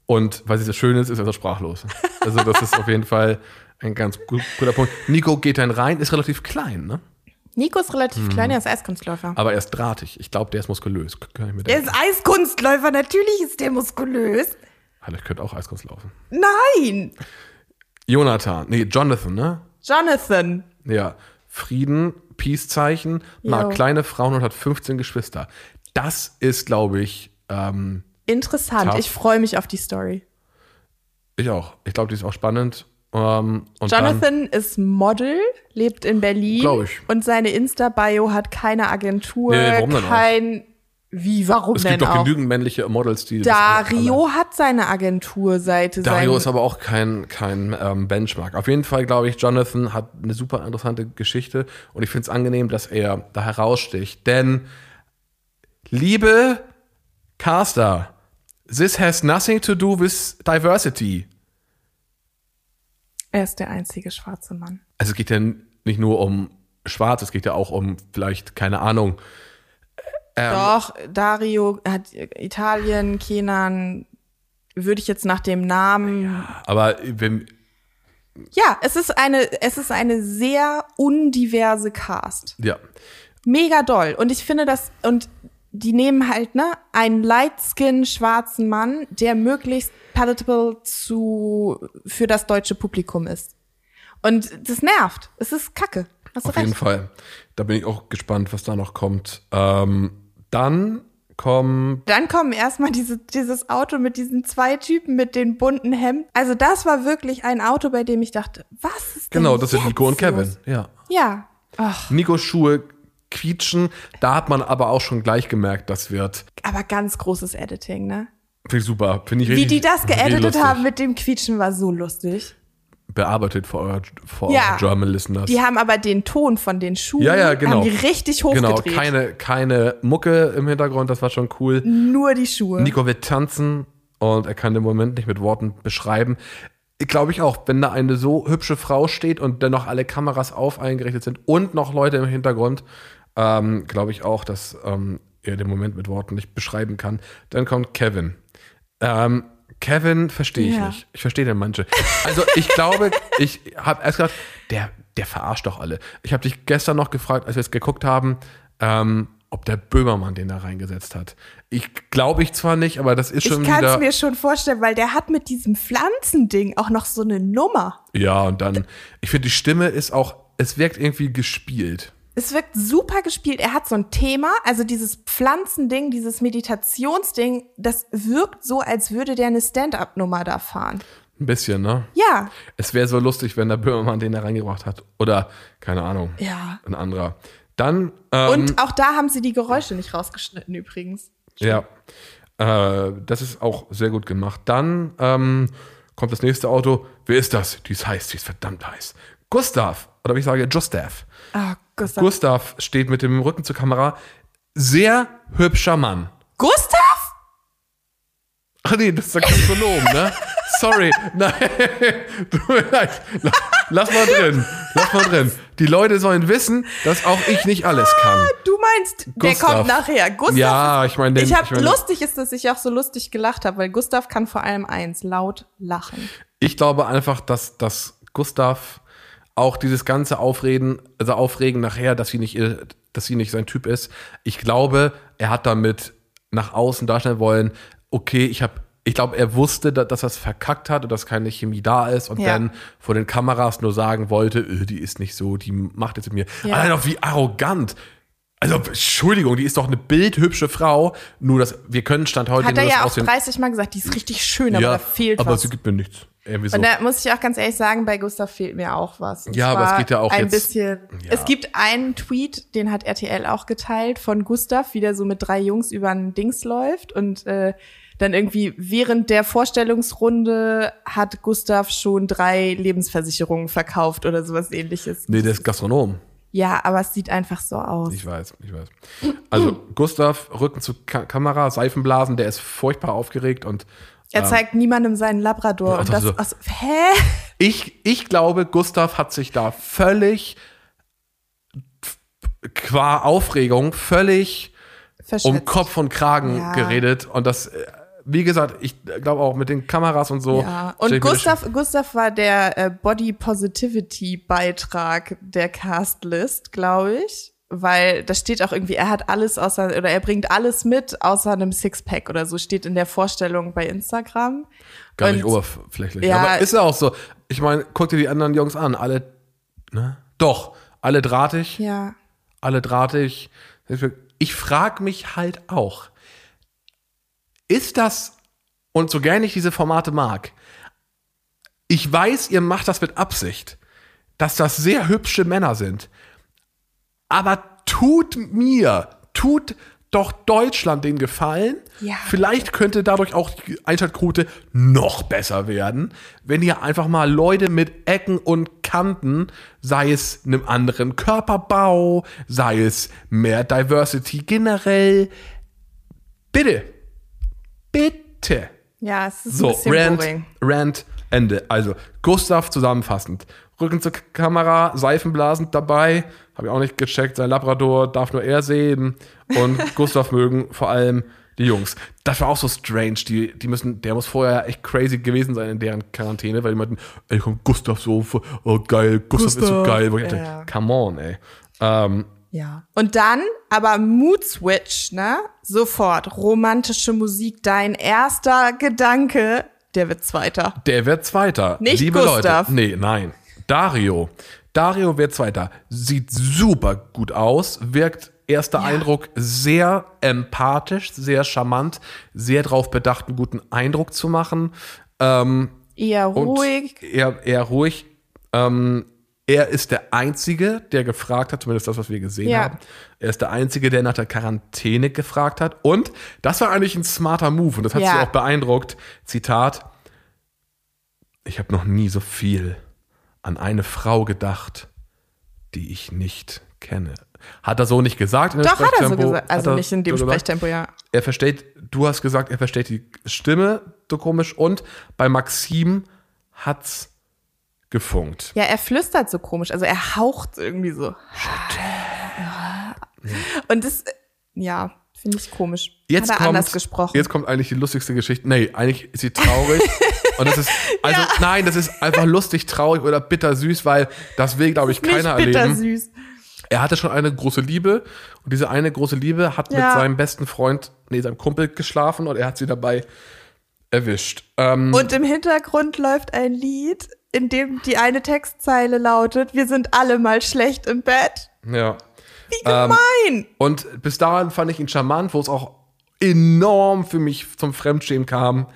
Und weil sie so schön ist, ist er so sprachlos. Also das ist auf jeden Fall ein ganz gut, guter Punkt. Nico geht dann rein, ist relativ klein, ne? Nico ist relativ Hm. klein, er ist Eiskunstläufer. Aber er ist drahtig. Ich glaube, der ist muskulös. Kann ich mir Er denken. ist Eiskunstläufer, natürlich ist der muskulös. Alter, ich könnte auch Eiskunst laufen. Nein! Jonathan, nee, Jonathan, ne? Jonathan. Ja, Frieden, Peace-Zeichen, mag kleine Frauen und hat 15 Geschwister. Das ist, glaube ich, ähm, Interessant. Tough. Ich freue mich auf die Story. ich auch. Ich glaube, die ist auch spannend. Ähm, und dann, Jonathan ist Model, lebt in Berlin. Glaub ich. Und seine Insta-Bio hat keine Agentur, Nee, warum denn auch? kein. Wie, warum es denn gibt doch genügend männliche Models, die. Dario hat seine Agenturseite. Dario sein, ist aber auch kein, kein ähm, Benchmark. Auf jeden Fall glaube ich, Jonathan hat eine super interessante Geschichte und ich finde es angenehm, dass er da heraussticht. Denn, liebe Caster, this has nothing to do with diversity. er ist der einzige schwarze Mann. Also es geht ja nicht nur um Schwarz, es geht ja auch um vielleicht, keine Ahnung, Ähm. Doch, Dario hat Italien, Kenan, würde ich jetzt nach dem Namen. aber wenn, Ja, es ist eine, es ist eine sehr undiverse Cast. ja, Mega doll. Und ich finde das, und die nehmen halt, ne, einen light-skin schwarzen Mann, der möglichst palatable zu, für das deutsche Publikum ist. Und das nervt. Es ist kacke. Hast du auf jeden Fall. Da bin ich auch gespannt, was da noch kommt. Ähm, dann kommt Dann kommen erstmal diese, dieses Auto mit diesen zwei Typen mit den bunten Hemden. Also das war wirklich ein Auto, bei dem ich dachte, was ist denn Genau, das sind Nico und Kevin. los? Ja. Ja. Ach, Nikos Schuhe quietschen. Da hat man aber auch schon gleich gemerkt, das wird aber ganz großes Editing, ne? finde ich super. Finde ich Wie richtig, die das geeditet haben mit dem Quietschen war so lustig. Bearbeitet euer for Ja. German listeners. Die haben aber den Ton von den Schuhen Ja, ja, genau. haben die richtig genau, hochgedreht. keine, keine Mucke im Hintergrund, das war schon cool. Nur die Schuhe. Nico wird tanzen und er kann den Moment nicht mit Worten beschreiben. Glaube ich auch, wenn da eine so hübsche Frau steht und dennoch alle Kameras auf eingerichtet sind und noch Leute im Hintergrund, ähm, glaube ich auch, dass ähm, er den Moment mit Worten nicht beschreiben kann. Dann kommt Kevin. Ähm, Kevin verstehe ich Ja. nicht. Ich verstehe den manche. Also ich glaube, ich habe erst gedacht, der, der verarscht doch alle. Ich habe dich gestern noch gefragt, als wir es geguckt haben, ähm, ob der Böhmermann den da reingesetzt hat. Ich glaube ich zwar nicht, aber das ist ich schon kann es wieder. mir schon vorstellen, weil der hat mit diesem Pflanzending auch noch so eine Nummer. Ja, und dann, ich finde, die Stimme ist auch, es wirkt irgendwie gespielt. Es wirkt super gespielt. Er hat so ein Thema, also dieses Pflanzending, dieses Meditationsding, das wirkt so, als würde der eine Stand-up-Nummer da fahren. Ein bisschen, ne? Ja, Es wäre so lustig, wenn der Böhmermann den da reingebracht hat. Oder, keine Ahnung, ja. ein anderer. Dann, ähm, Und auch da haben sie die Geräusche nicht rausgeschnitten übrigens. Ja, äh, das ist auch sehr gut gemacht. Dann ähm, kommt das nächste Auto. Wer ist das? Die ist heiß, die ist verdammt heiß. Gustav, oder wie ich sage, Gustav. Ah, Gustav. Gustav steht mit dem Rücken zur Kamera. Sehr hübscher Mann. Gustav? Ach nee, das ist der Gastronom, ne? Sorry. Nein. Lass mal drin. Lass mal drin. Die Leute sollen wissen, dass auch ich nicht alles kann. Du meinst, der Gustav. kommt nachher. Gustav. Ja, ich meine, ich habe ich meine- lustig ist, dass ich auch so lustig gelacht habe, weil Gustav kann vor allem eins, laut lachen. Ich glaube einfach, dass, dass Gustav auch dieses ganze Aufreden, also Aufregen nachher, dass sie nicht dass sie nicht sein Typ ist. Ich glaube, er hat damit nach außen darstellen wollen, okay, ich habe ich glaube, er wusste, dass, er es verkackt hat und dass keine Chemie da ist und Ja. dann vor den Kameras nur sagen wollte, äh, die ist nicht so, die macht jetzt mit mir. Ja. Allein auch wie arrogant. Also, Entschuldigung, die ist doch eine bildhübsche Frau, nur dass wir können Stand heute Hat er ja auch aussehen. 30 Mal gesagt, die ist richtig schön, aber da fehlt aber was. sie gibt mir nichts. Irgendwie so. Und da muss ich auch ganz ehrlich sagen, bei Gustav fehlt mir auch was. Und Ja, aber es geht ja auch ein jetzt- bisschen. Ja. Es gibt einen Tweet, den hat RTL auch geteilt von Gustav, wie der so mit drei Jungs über ein Dings läuft und äh, dann irgendwie während der Vorstellungsrunde hat Gustav schon drei Lebensversicherungen verkauft oder sowas ähnliches. nee, der ist Gastronom. Ja, aber es sieht einfach so aus. Ich weiß, ich weiß. Also, Gustav, Rücken zur Ka Kamera, Seifenblasen, der ist furchtbar aufgeregt und er zeigt niemandem seinen Labrador und das so. aus, hä? Ich, ich glaube, Gustav hat sich da völlig qua Aufregung völlig um. Kopf und Kragen Ja. geredet. Und das, äh, wie gesagt, ich glaube auch mit den Kameras und so. Ja, und Gustav, Gustav war der äh, Body Positivity Beitrag der Castlist, glaube ich. Weil da steht auch irgendwie, er hat alles außer, oder er bringt alles mit, außer einem Sixpack oder so, steht in der Vorstellung bei Instagram. Gar nicht Und- oberflächlich. Ja. Aber ist ja auch so. Ich meine, guck dir die anderen Jungs an. Alle, ne? Doch, alle drahtig. Ja. alle drahtig. Ich frage mich halt auch, ist das, und so gerne ich diese Formate mag, ich weiß, ihr macht das mit Absicht, dass das sehr hübsche Männer sind, aber tut mir, tut doch Deutschland den Gefallen. Ja. Vielleicht könnte dadurch auch die Einschaltquote noch besser werden, wenn ihr einfach mal Leute mit Ecken und Kanten, sei es einem anderen Körperbau, sei es mehr Diversity generell, bitte, bitte. Ja, es ist So, ein bisschen Rant, boring. Rant, Ende. Also, Gustav zusammenfassend. Rücken zur Kamera, Seifenblasen dabei. Habe ich auch nicht gecheckt. Sein Labrador darf nur er sehen. Und Gustav mögen vor allem die Jungs. Das war auch so strange. Die, die müssen, der muss vorher echt crazy gewesen sein in deren Quarantäne, weil die meinten, ey, komm, Gustav so, oh geil, Gustav, ist so Gustav, geil. Wo ich dachte, ja. come on, ey. Ähm, Ja. Und dann, aber Mood Switch, ne? Sofort. Romantische Musik, dein erster Gedanke, der wird Zweiter. Der wird Zweiter. Nicht Liebe Gustav. Leute. Nee, nein. Dario. Dario wird Zweiter. Sieht super gut aus. Wirkt erster Eindruck sehr empathisch, sehr charmant, sehr darauf bedacht, einen guten Eindruck zu machen. Ähm, Eher ruhig. Eher, eher ruhig. Ähm, er ist der Einzige, der gefragt hat, zumindest das, was wir gesehen Ja. haben. Er ist der Einzige, der nach der Quarantäne gefragt hat. Und das war eigentlich ein smarter Move und das hat Ja. sie auch beeindruckt. Zitat: Ich habe noch nie so viel an eine Frau gedacht, die ich nicht kenne. Hat er so nicht gesagt in dem Doch, hat er so gesagt. Also nicht in dem so? Sprechtempo, ja. Er versteht, du hast gesagt, er versteht die Stimme so komisch und bei Maxim hat's gefunkt. Ja, er flüstert so komisch, also er haucht irgendwie so. Und das, ja, finde ich komisch. Jetzt Hat er kommt, anders gesprochen. jetzt kommt eigentlich die lustigste Geschichte. Nee, eigentlich ist sie traurig. und das ist, also nein, das ist einfach lustig, traurig oder bittersüß, weil das will, glaube ich, keiner Nicht erleben. bittersüß. Er hatte schon eine große Liebe und diese eine große Liebe hat mit Ja. seinem besten Freund, nee, seinem Kumpel geschlafen und er hat sie dabei erwischt. Ähm, Und im Hintergrund läuft ein Lied, in dem die eine Textzeile lautet, wir sind alle mal schlecht im Bett. ja. Wie gemein. Und bis dahin fand ich ihn charmant, wo es auch enorm für mich zum Fremdschämen kam.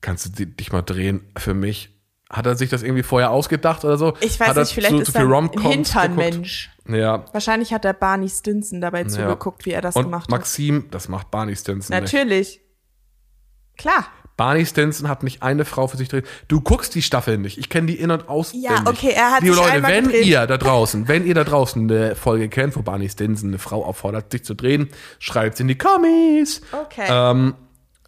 Kannst du di- dich mal drehen für mich? Hat er sich das irgendwie vorher ausgedacht oder so? ich weiß hat er nicht, vielleicht zu, ist zu er ein? Hinternmensch. Ja. Wahrscheinlich hat der Barney Stinson dabei zugeguckt, wie er das Und gemacht hat. Maxim, das macht Barney Stinson. nicht. Natürlich. Klar. Barney Stinson hat nicht eine Frau für sich drin. Du guckst die Staffel nicht. Ich kenne die in- und auswendig. Ja, okay, er hat Liebe sich Leute, wenn gedreht. ihr da draußen, wenn ihr da draußen eine Folge kennt, wo Barney Stinson eine Frau auffordert, sich zu drehen, schreibt in die Kommis. Okay. Ähm,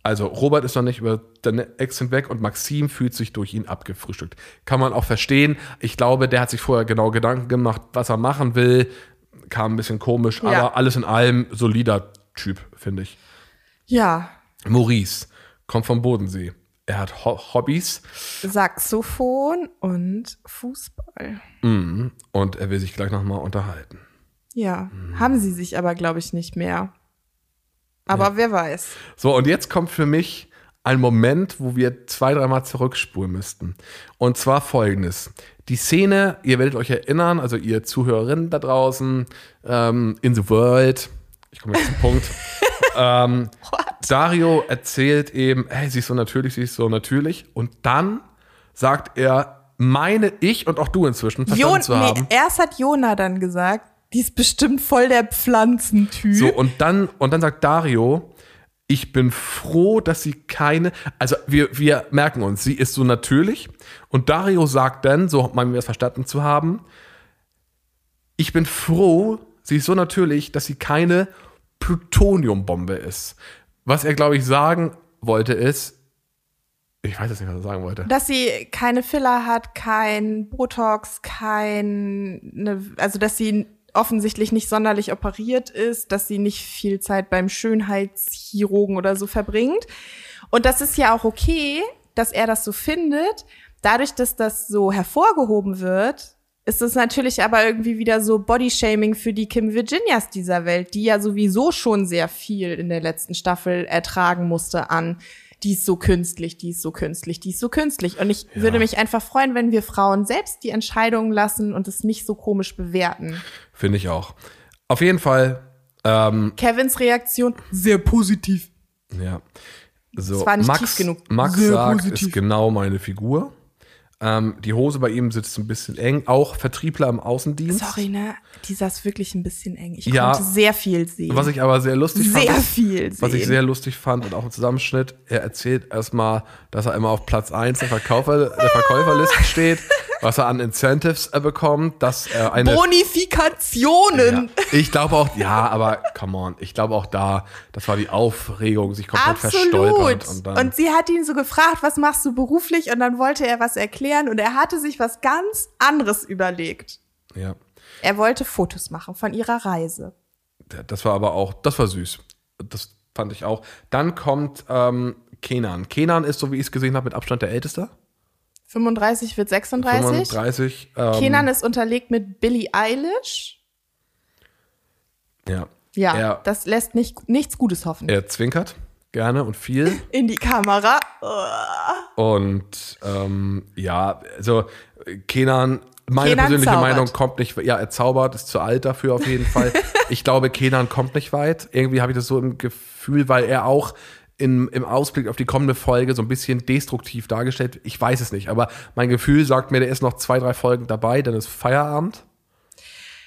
also Robert ist noch nicht über den Ex hinweg und Maxim fühlt sich durch ihn abgefrühstückt. Kann man auch verstehen. Ich glaube, der hat sich vorher genau Gedanken gemacht, was er machen will. Kam ein bisschen komisch, Ja. aber alles in allem solider Typ, finde ich. ja. Maurice kommt vom Bodensee. Er hat Ho Hobbys Saxophon und Fußball. mhm, und er will sich gleich nochmal unterhalten. Ja, haben sie sich aber, glaube ich, nicht mehr. Aber wer weiß. So, und jetzt kommt für mich ein Moment, wo wir zwei, dreimal zurückspulen müssten. Und zwar folgendes. Die Szene, ihr werdet euch erinnern, also ihr Zuhörerinnen da draußen, ähm, in the world, ich komme jetzt zum Punkt. ähm, Dario erzählt eben, hey, sie ist so natürlich, sie ist so natürlich. Und dann sagt er, meine ich und auch du inzwischen verstanden Jon, zu haben. nee, erst hat Jona dann gesagt, die ist bestimmt voll der Pflanzentyp. So, und dann, und dann sagt Dario, ich bin froh, dass sie keine, also wir, wir merken uns, sie ist so natürlich. Und Dario sagt dann, so meinen wir es verstanden zu haben, ich bin froh, sie ist so natürlich, dass sie keine Plutoniumbombe ist. Was er, glaube ich, sagen wollte ist, ich weiß jetzt nicht, was er sagen wollte. dass sie keine Filler hat, kein Botox, kein, ne, also dass sie offensichtlich nicht sonderlich operiert ist, dass sie nicht viel Zeit beim Schönheitschirurgen oder so verbringt. Und das ist ja auch okay, dass er das so findet. Dadurch, dass das so hervorgehoben wird, ist es natürlich aber irgendwie wieder so Bodyshaming für die Kim Virginias dieser Welt, die ja sowieso schon sehr viel in der letzten Staffel ertragen musste an die ist so künstlich, die ist so künstlich, die ist so künstlich. Und ich würde mich einfach freuen, wenn wir Frauen selbst die Entscheidungen lassen und es nicht so komisch bewerten. Finde ich auch. Auf jeden Fall, ähm, Kevins Reaktion, sehr positiv. ja. So, Es war nicht Max, tief genug. Max Sehr sagt, positiv. ist genau meine Figur. Ähm, die Hose bei ihm sitzt ein bisschen eng. Auch Vertriebler im Außendienst. Sorry, ne? Die saß wirklich ein bisschen eng. Ich Ja. konnte sehr viel sehen. Was ich aber sehr lustig fand. sehr viel sehen. Was ich sehr lustig fand und auch im Zusammenschnitt, er erzählt erstmal, dass er immer auf Platz 1 der, Verkäufer, der Verkäuferliste steht, was er an Incentives äh, bekommt, dass er eine. Bonifikationen. Ja, ich glaube auch, ja, aber come on, ich glaube auch da, das war die Aufregung, sich komplett verstolpert. Absolut. Und Und, dann, sie hat ihn so gefragt, was machst du beruflich? Und dann wollte er was erklären und er hatte sich was ganz anderes überlegt. ja, Er wollte Fotos machen von ihrer Reise. das war aber auch, das war süß. Das fand ich auch. Dann kommt ähm, Kenan. Kenan ist, so wie ich es gesehen habe, mit Abstand der Älteste. 35 wird 36. 35. Ähm, Kenan ist unterlegt mit Billie Eilish. Ja. Ja, Er, das lässt nicht, nichts Gutes hoffen. er zwinkert gerne und viel. In die Kamera. Und ähm, ja, also Kenan, meine Kenan persönliche zaubert. Meinung kommt nicht, ja, er zaubert, ist zu alt dafür auf jeden Fall. ich glaube, Kenan kommt nicht weit. Irgendwie habe ich das so im Gefühl, weil er auch in, im Ausblick auf die kommende Folge so ein bisschen destruktiv dargestellt. Ich weiß es nicht, aber mein Gefühl sagt mir, der ist noch zwei, drei Folgen dabei, dann ist Feierabend.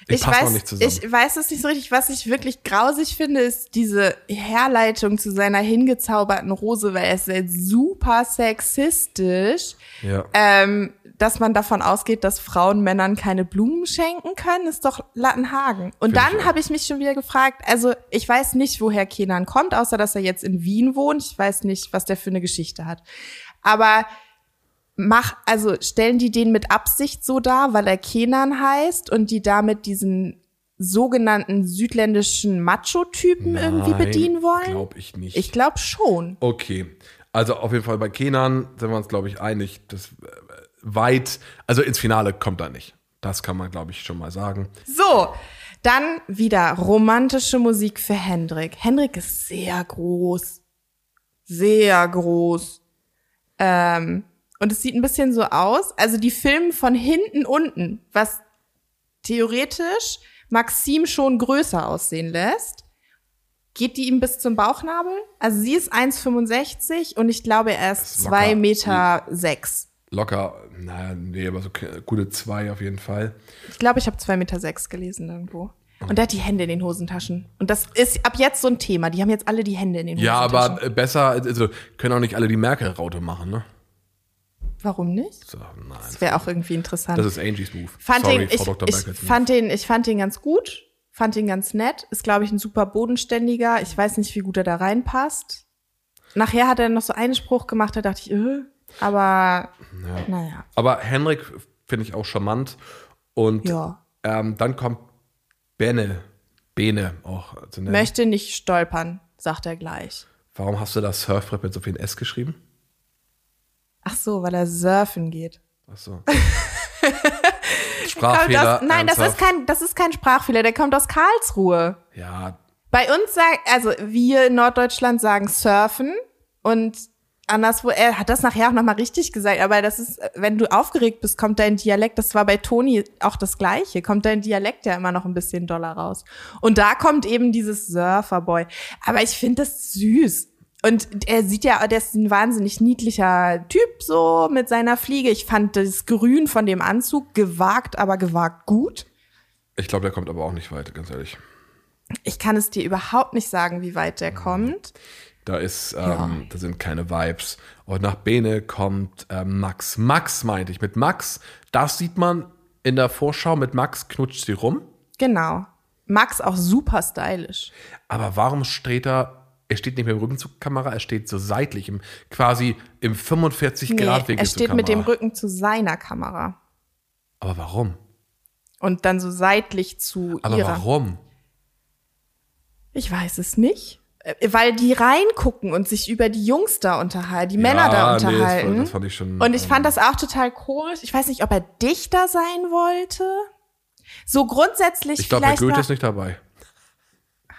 Ich noch weiß, nicht zusammen. ich weiß es nicht so richtig. Was ich wirklich grausig finde, ist diese Herleitung zu seiner hingezauberten Rose, weil er ist jetzt super sexistisch. ja. Ähm, dass man davon ausgeht, dass Frauen Männern keine Blumen schenken können, ist doch Lattenhagen. Und Finde ich dann habe ich mich schon wieder gefragt, also ich weiß nicht, woher Kenan kommt, außer dass er jetzt in Wien wohnt. Ich weiß nicht, was der für eine Geschichte hat. Aber mach, also stellen die den mit Absicht so dar, weil er Kenan heißt und die damit diesen sogenannten südländischen Macho-Typen irgendwie bedienen wollen? Glaube ich nicht. Ich glaube schon. Okay. Also auf jeden Fall bei Kenan sind wir uns, glaube ich, einig, dass äh, weit, also ins Finale kommt er nicht. Das kann man, glaube ich, schon mal sagen. So, dann wieder romantische Musik für Hendrik. Hendrik ist sehr groß. Sehr groß. Ähm, und es sieht ein bisschen so aus. Also die filmen von hinten unten, was theoretisch Maxim schon größer aussehen lässt. Geht die ihm bis zum Bauchnabel? Also sie ist 1,65 und ich glaube er ist ist locker. 2 Meter sechs. Locker, naja, nee, aber so gute zwei auf jeden Fall. Ich glaube, ich habe 2,6 Meter sechs gelesen irgendwo. Und er hat die Hände in den Hosentaschen. Und das ist ab jetzt so ein Thema. Die haben jetzt alle die Hände in den Ja, Hosentaschen. aber äh, besser, also können auch nicht alle die Merkel-Raute machen, ne? Warum nicht? So, nein. Das wäre auch irgendwie interessant. Das ist Angies Move. fand Sorry, den, ich, Frau Dr. ich, Merkels Move. fand den, ich fand den ganz gut. Fand ihn ganz nett. Ist, glaube ich, ein super bodenständiger. Ich weiß nicht, wie gut er da reinpasst. Nachher hat er noch so einen Spruch gemacht, da dachte ich, äh, aber naja. Aber Henrik finde ich auch charmant. Und Ja. ähm, dann kommt Bene. Bene auch zu nennen. Möchte nicht stolpern, sagt er gleich. Warum hast du das Surfbrett mit so viel S geschrieben? Ach so, weil er surfen geht. Ach so. Sprachfehler. aus, nein, das ist, kein, das ist kein Sprachfehler, der kommt aus Karlsruhe. Ja, Bei uns sagen, also wir in Norddeutschland sagen surfen und anderswo, er hat das nachher auch nochmal richtig gesagt, aber das ist, wenn du aufgeregt bist, kommt dein Dialekt, das war bei Toni auch das Gleiche, kommt dein Dialekt ja immer noch ein bisschen doller raus. Und da kommt eben dieses Surferboy. Aber ich finde das süß. Und er sieht ja, der ist ein wahnsinnig niedlicher Typ so mit seiner Fliege. Ich fand das Grün von dem Anzug gewagt, aber gewagt gut. ich glaube, der kommt aber auch nicht weit, ganz ehrlich. Ich kann es dir überhaupt nicht sagen, wie weit der kommt. Da ist, ähm, da sind keine Vibes. Und nach Bene kommt ähm, Max. Max meinte ich. Mit Max, das sieht man in der Vorschau. Mit Max knutscht sie rum. Genau. Max auch super stylisch. Aber warum steht er? Er steht nicht mehr im Rücken zur Kamera, er steht so seitlich, im, quasi im 45 Grad Winkel er steht mit dem Rücken zu seiner Kamera Aber warum? und dann so seitlich zu Aber ihrer. warum? Ich weiß es nicht. Äh, Weil die reingucken und sich über die Jungs da unterhalten, die Männer da nee, unterhalten. war- das fand ich schon. und ich ähm, fand das auch total komisch. Ich weiß nicht, ob er Dichter sein wollte. So grundsätzlich Ich glaube, Goethe ist nicht dabei.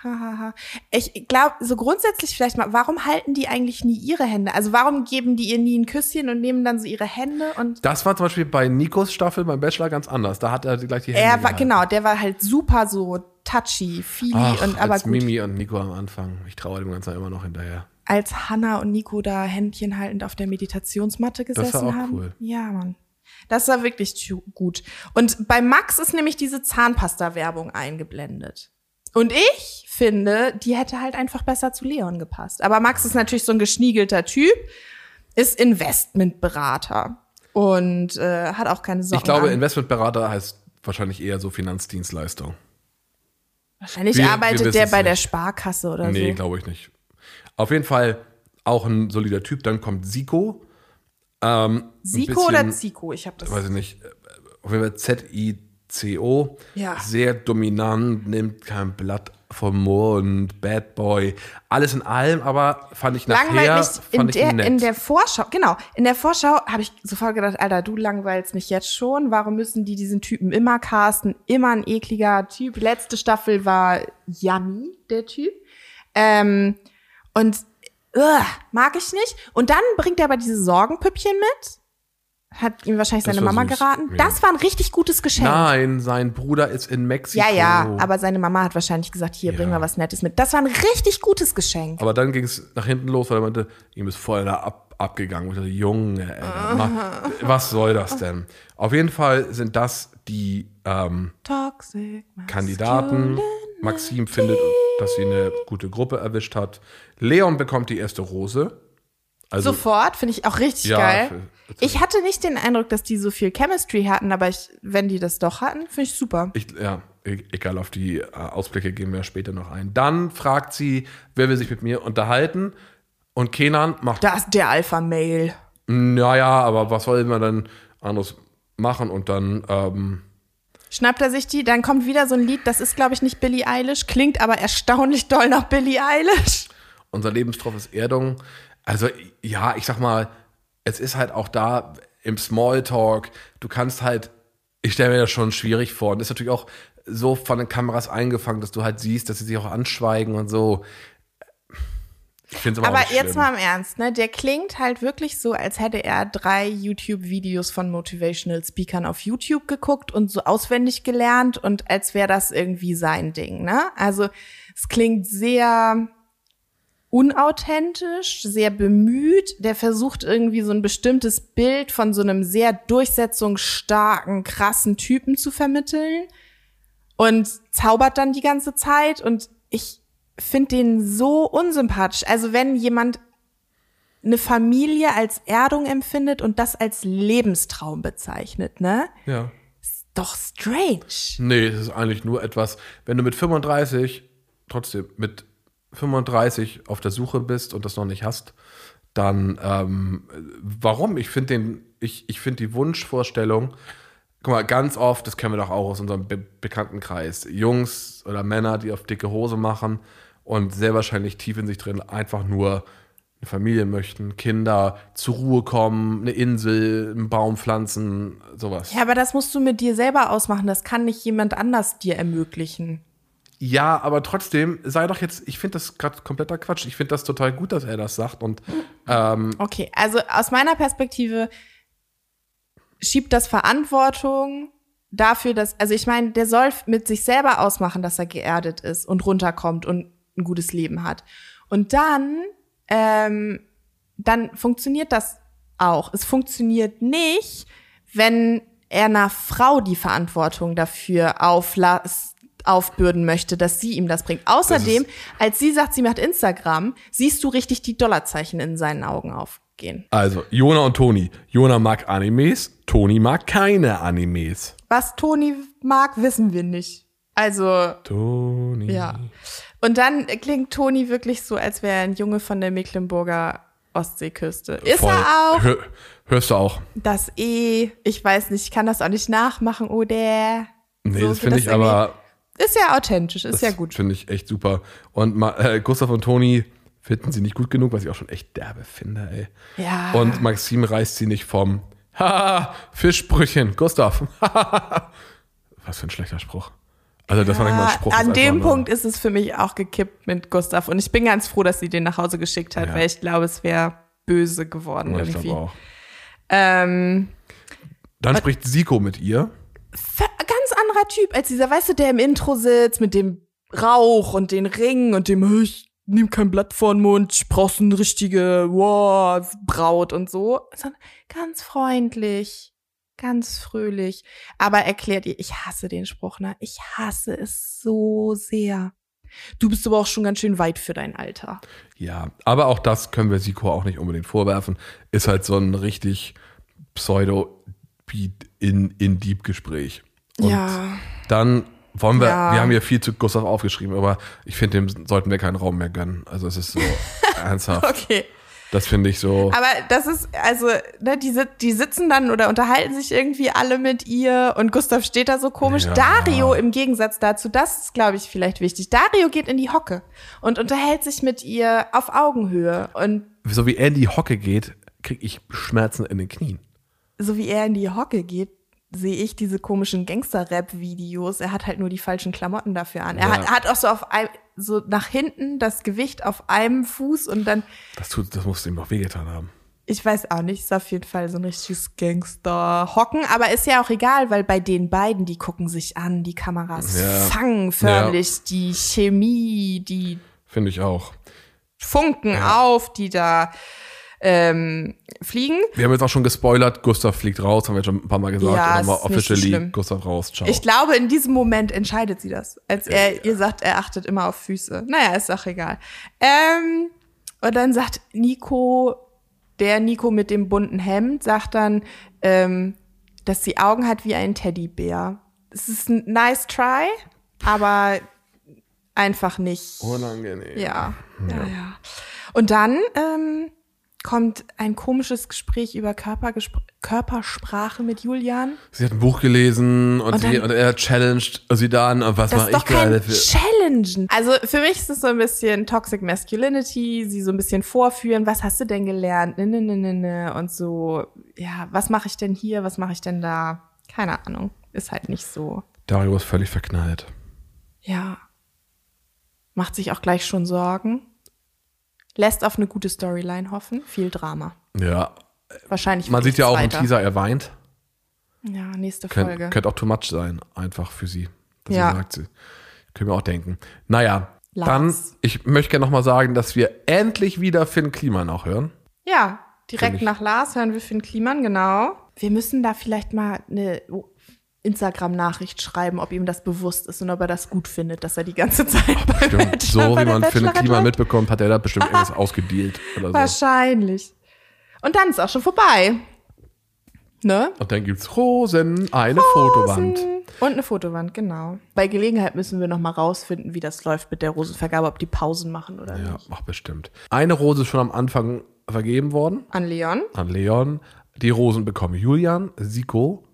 Hahaha. Ich glaube, so grundsätzlich vielleicht mal, warum halten die eigentlich nie ihre Hände? Also warum geben die ihr nie ein Küsschen und nehmen dann so ihre Hände und Das war zum Beispiel bei Nikos Staffel beim Bachelor ganz anders. Da hat er gleich die Hände er war, gehalten. genau, der war halt super so touchy, feely Ach, und aber als gut. Mimi und Nico am Anfang. Ich traue dem Ganzen immer noch hinterher. Als Hannah und Nico da Händchen haltend auf der Meditationsmatte gesessen war auch haben. cool. Ja, Mann. Das war wirklich gut. Und bei Max ist nämlich diese Zahnpasta-Werbung eingeblendet. Und ich finde, die hätte halt einfach besser zu Leon gepasst. Aber Max ist natürlich so ein geschniegelter Typ, ist Investmentberater und äh, hat auch keine Sorgen. Ich glaube, an. Investmentberater heißt wahrscheinlich eher so Finanzdienstleistung. wahrscheinlich wir- wir arbeitet wissen der bei der nicht. Sparkasse oder Nee, so. glaube ich nicht. Auf jeden Fall auch ein solider Typ. Dann kommt Siko. Ähm, Siko bisschen- oder Zico? Ich habe das. Weiß ich nicht. Auf jeden Fall Z-I-C-O. Ja. Sehr dominant, nimmt kein Blatt vom Mund, Bad Boy. Alles in allem, aber fand ich nachher langweilt mich in fand ich der, nett. in der Vorschau, genau, in der Vorschau habe ich sofort gedacht, Alter, du langweilst mich jetzt schon. Warum müssen die diesen Typen immer casten? Immer ein ekliger Typ. Letzte Staffel war Yummy, der Typ. Ähm, und ugh, mag ich nicht. Und dann bringt er aber diese Sorgenpüppchen mit. Hat ihm wahrscheinlich seine Mama süß, geraten. ja. Das war ein richtig gutes Geschenk. Nein, sein Bruder ist in Mexiko. Ja, ja, aber seine Mama hat wahrscheinlich gesagt, hier, bring Ja. mal was Nettes mit. Das war ein richtig gutes Geschenk. Aber dann ging es nach hinten los, weil er meinte, ihm ist voll da ab, abgegangen. Und ich dachte, Junge, ma- was soll das denn? Auf jeden Fall sind das die ähm, Toxic Kandidaten. Maxim findet, dass sie eine gute Gruppe erwischt hat. Leon bekommt die erste Rose. Also, Sofort, finde ich auch richtig Ja, geil. Ich hatte nicht den Eindruck, dass die so viel Chemistry hatten, aber ich, wenn die das doch hatten, finde ich super. ich, ja, e- egal, auf die äh, Ausblicke gehen wir später noch ein. Dann fragt sie, wer will sich mit mir unterhalten? Und Kenan macht Da ist der Alpha-Mail. Naja, aber was soll man dann anderes machen? Und dann, ähm, Schnappt er sich die, dann kommt wieder so ein Lied, das ist, glaube ich, nicht Billie Eilish, klingt aber erstaunlich doll nach Billie Eilish. unser Lebenstropf ist Erdung. Also, ja, ich sag mal, es ist halt auch da im Smalltalk, du kannst halt, ich stelle mir das schon schwierig vor. Und ist natürlich auch so von den Kameras eingefangen, dass du halt siehst, dass sie sich auch anschweigen und so. Ich finde es aber, Aber auch jetzt mal im Ernst, ne? Der klingt halt wirklich so, als hätte er drei YouTube-Videos von Motivational Speakern auf YouTube geguckt und so auswendig gelernt und als wäre das irgendwie sein Ding, ne? Also es klingt sehr unauthentisch, sehr bemüht. Der versucht irgendwie so ein bestimmtes Bild von so einem sehr durchsetzungsstarken, krassen Typen zu vermitteln und zaubert dann die ganze Zeit und ich finde den so unsympathisch. Also wenn jemand eine Familie als Erdung empfindet und das als Lebenstraum bezeichnet, ne? Ja. Doch strange. Nee, es ist eigentlich nur etwas, wenn du mit 35, trotzdem mit 35 auf der Suche bist und das noch nicht hast, dann ähm, warum? Ich finde ich, ich finde die Wunschvorstellung, guck mal, ganz oft, das kennen wir doch auch aus unserem Be Bekanntenkreis, Jungs oder Männer, die auf dicke Hose machen und sehr wahrscheinlich tief in sich drin einfach nur eine Familie möchten, Kinder, zur Ruhe kommen, eine Insel, einen Baum pflanzen, sowas. Ja, aber das musst du mit dir selber ausmachen. Das kann nicht jemand anders dir ermöglichen. Ja, aber trotzdem, sei doch jetzt, ich finde das gerade kompletter Quatsch. Ich finde das total gut, dass er das sagt. Und ähm, Okay, also aus meiner Perspektive schiebt das Verantwortung dafür, dass, also ich meine, der soll mit sich selber ausmachen, dass er geerdet ist und runterkommt und ein gutes Leben hat. Und dann, ähm, dann funktioniert das auch. Es funktioniert nicht, wenn er einer Frau die Verantwortung dafür auflas aufbürden möchte, dass sie ihm das bringt. Außerdem, als sie sagt, sie macht Instagram, siehst du richtig die Dollarzeichen in seinen Augen aufgehen. also, Jona und Toni. Jona mag Animes, Toni mag keine Animes. Was Toni mag, wissen wir nicht. Also, Toni. ja. Und dann klingt Toni wirklich so, als wäre er ein Junge von der Mecklenburger Ostseeküste. Ist Voll. er auch? Hör, hörst du auch? Das E, ich weiß nicht, ich kann das auch nicht nachmachen, oder? Nee, So das finde ich aber. Ist ja authentisch, ist Das ja gut. Finde ich echt super. Und äh, Gustav und Toni finden sie nicht gut genug, was ich auch schon echt derbe finde, ey. Ja. Und Maxim reißt sie nicht vom Haha, Fischbrüchen, Gustav. was für ein schlechter Spruch. Also, das war nicht mal ein Ja, Spruch. an dem Punkt ist es für mich auch gekippt mit Gustav. Und ich bin ganz froh, dass sie den nach Hause geschickt hat, Ja. weil ich glaube, es wäre böse geworden Ja, ich irgendwie. glaube auch. Ähm, Dann spricht Siko mit ihr. Ganz anderer Typ als dieser, weißt du, der im Intro sitzt mit dem Rauch und den Ring und dem, "Hey, ich nehm kein Blatt vor den Mund, ich brauch's eine richtige, wow, Braut und so. Sondern ganz freundlich, ganz fröhlich. Aber erklärt ihr, ich hasse den Spruch, ne? Ich hasse es so sehr. Du bist aber auch schon ganz schön weit für dein Alter. Ja, aber auch das können wir Siko auch nicht unbedingt vorwerfen. Ist halt so ein richtig Pseudo-Beat in, in Deep-Gespräch. Und ja. dann wollen wir, Ja. wir haben hier viel zu Gustav aufgeschrieben, aber ich finde, dem sollten wir keinen Raum mehr gönnen. Also es ist so ernsthaft. Okay. Das finde ich so. Aber das ist, also, ne, die, die sitzen dann oder unterhalten sich irgendwie alle mit ihr und Gustav steht da so komisch. Ja. Dario im Gegensatz dazu, das ist, glaube ich, vielleicht wichtig. Dario geht in die Hocke und unterhält sich mit ihr auf Augenhöhe. Und So wie er in die Hocke geht, kriege ich Schmerzen in den Knien. So wie er in die Hocke geht, sehe ich diese komischen Gangster-Rap-Videos. Er hat halt nur die falschen Klamotten dafür an. Er Ja. hat, hat auch so auf ein, so nach hinten das Gewicht auf einem Fuß und dann Das, tut, das musste ihm doch wehgetan haben. Ich weiß auch nicht, ist auf jeden Fall so ein richtiges Gangster-Hocken, aber ist ja auch egal, weil bei den beiden, die gucken sich an, die Kameras Ja. fangen förmlich die Chemie, die Finde ich auch. Funken auf, die da ähm, fliegen. Wir haben jetzt auch schon gespoilert, Gustav fliegt raus, haben wir schon ein paar Mal gesagt. Ja, und nochmal so officially schlimm. Gustav raus. Ciao. Ich glaube, in diesem Moment entscheidet sie das, als er ihr sagt, er achtet immer auf Füße. Naja, ist auch egal. Ähm, und dann sagt Nico, der Nico mit dem bunten Hemd, sagt dann, ähm, dass sie Augen hat wie ein Teddybär. Es ist ein nice try, aber einfach nicht. Unangenehm. Ja, ja, ja. Und dann ähm, kommt ein komisches Gespräch über Körpergespr Körpersprache mit Julian. Sie hat ein Buch gelesen und, Und sie, dann- und er challenged sie dann. Was Das mache ist doch ich gerade kein für. Challengen. Also für mich ist es so ein bisschen Toxic Masculinity, sie so ein bisschen vorführen, was hast du denn gelernt? Ne, ne, ne, ne, ne. Und so, ja, was mache ich denn hier, was mache ich denn da? Keine Ahnung. Ist halt nicht so. Dario ist völlig verknallt. Ja. Macht sich auch gleich schon Sorgen. Lässt auf eine gute Storyline hoffen. Viel Drama. Ja. Wahrscheinlich. Man sieht ja auch im weiter. Teaser, er weint. Ja, nächste Könnt, Folge. könnte auch too much sein, einfach für sie. Dass Ja. sagt, sie, können wir auch denken. Naja, Lars. dann, ich möchte gerne nochmal sagen, dass wir endlich wieder Finn Kliman auch hören. Ja, direkt nach Lars hören wir Finn Kliman, genau. Wir müssen da vielleicht mal eine Instagram-Nachricht schreiben, ob ihm das bewusst ist und ob er das gut findet, dass er die ganze Zeit bei Stimmt, Bachelor- so bei wie man Kliman war. mitbekommt, hat er da bestimmt irgendwas ausgedealt oder so. Wahrscheinlich. Und dann ist auch schon vorbei. Ne? Und dann gibt's Rosen, eine Fotowand. Und eine Fotowand, genau. Bei Gelegenheit müssen wir noch mal rausfinden, wie das läuft mit der Rosenvergabe, ob die Pausen machen oder Ja, nicht. ach bestimmt. Eine Rose ist schon am Anfang vergeben worden An Leon. an Leon. Die Rosen bekommen Julian, Siko,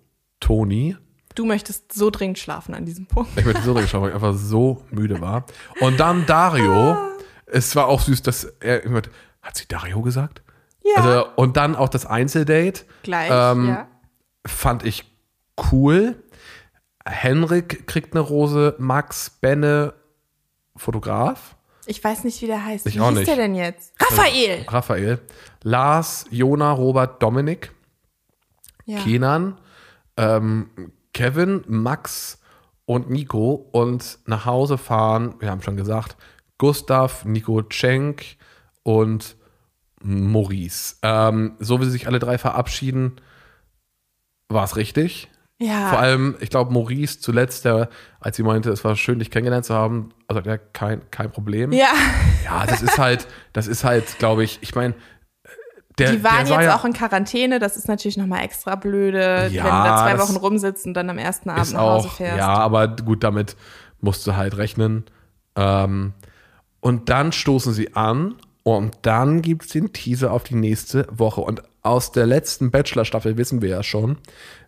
Toni. Du möchtest so dringend schlafen an diesem Punkt. Ich bin so geschaut, weil ich einfach so müde war. Und dann Dario. Es war auch süß, dass er immer, Hat sie Dario gesagt? Ja, Also, und dann auch das Einzeldate gleich. ähm, ja. fand ich cool. Henrik kriegt eine Rose, Max, Benne, Fotograf, Ich weiß nicht, wie der heißt. Ich wie auch hieß nicht. der denn jetzt? Raphael! Raphael, Lars, Jona, Robert, Dominik, Ja. Kenan, ähm, Kevin, Max und Nico und nach Hause fahren, wir haben schon gesagt, Gustav, Nico Cenk und Maurice. Ähm, so wie sie sich alle drei verabschieden, war es richtig. ja. Vor allem, ich glaube, Maurice zuletzt, der, als sie meinte, es war schön, dich kennengelernt zu haben, also ja, kein, kein Problem. ja. Ja, das ist halt, das ist halt, glaube ich, ich meine, der, Die waren jetzt ja, auch in Quarantäne, das ist natürlich nochmal extra blöde, Ja, wenn du da zwei Wochen rumsitzt und dann am ersten Abend nach Hause auch, fährst. ja, aber gut, damit musst du halt rechnen. Ähm, und dann stoßen sie an und dann gibt es den Teaser auf die nächste Woche. Und aus der letzten Bachelor-Staffel wissen wir ja schon,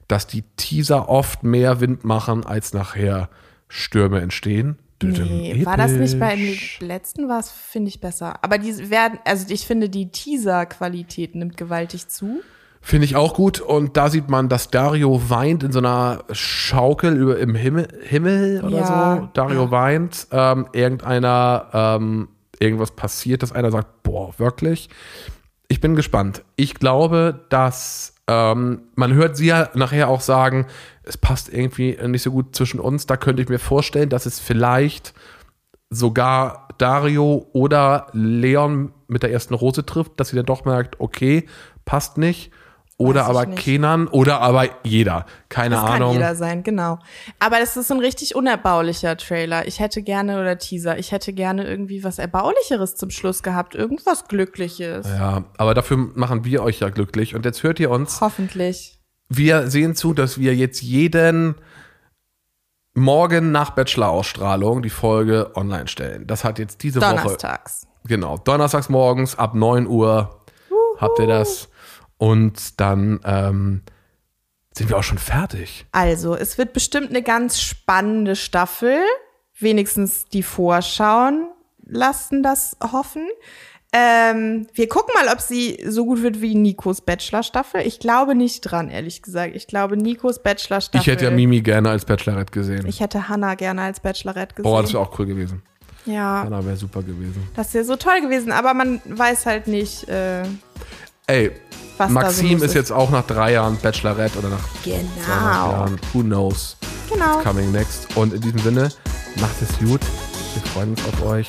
dass die Teaser oft mehr Wind machen, als nachher Stürme entstehen. Nee, war das nicht beim Episch. letzten, war es, finde ich, besser. Aber die werden, also ich finde, die Teaser-Qualität nimmt gewaltig zu. Finde ich auch gut. Und da sieht man, dass Dario weint in so einer Schaukel über im Himmel, Himmel oder Ja, so. Dario ja. weint. Ähm, irgendeiner, ähm, irgendwas passiert, dass einer sagt, boah, wirklich. Ich bin gespannt. Ich glaube, dass ähm, man hört sie ja nachher auch sagen, es passt irgendwie nicht so gut zwischen uns. Da könnte ich mir vorstellen, dass es vielleicht sogar Dario oder Leon mit der ersten Rose trifft, dass sie dann doch merkt, okay, passt nicht. Oder aber nicht. Kenan oder aber jeder. Keine Das Ahnung. kann jeder sein, genau. Aber das ist ein richtig unerbaulicher Trailer. Ich hätte gerne, oder Teaser, ich hätte gerne irgendwie was Erbaulicheres zum Schluss gehabt. Irgendwas Glückliches. Ja, aber dafür machen wir euch ja glücklich. Und jetzt hört ihr uns. Hoffentlich. Wir sehen zu, dass wir jetzt jeden Morgen nach Bachelor-Ausstrahlung die Folge online stellen. Das hat jetzt diese Woche. Donnerstags. Genau, donnerstags morgens ab 9 Uhr habt ihr das. Und dann ähm, sind wir auch schon fertig. Also, es wird bestimmt eine ganz spannende Staffel. Wenigstens die Vorschauen lassen das hoffen. Ähm, wir gucken mal, ob sie so gut wird wie Nikos Bachelor-Staffel. Ich glaube nicht dran, ehrlich gesagt. Ich glaube, Nikos Bachelor-Staffel. Ich hätte ja Mimi gerne als Bachelorette gesehen. Ich hätte Hannah gerne als Bachelorette gesehen. Boah, das wäre auch cool gewesen. ja, Anna wäre super gewesen. das wäre so toll gewesen. Aber man weiß halt nicht, äh, Ey, was so Maxim los ist jetzt auch nach drei Jahren Bachelorette oder nach zweieinhalb Genau. Jahren. Who knows? Genau. Coming next. Und in diesem Sinne, macht es gut. Wir freuen uns auf euch.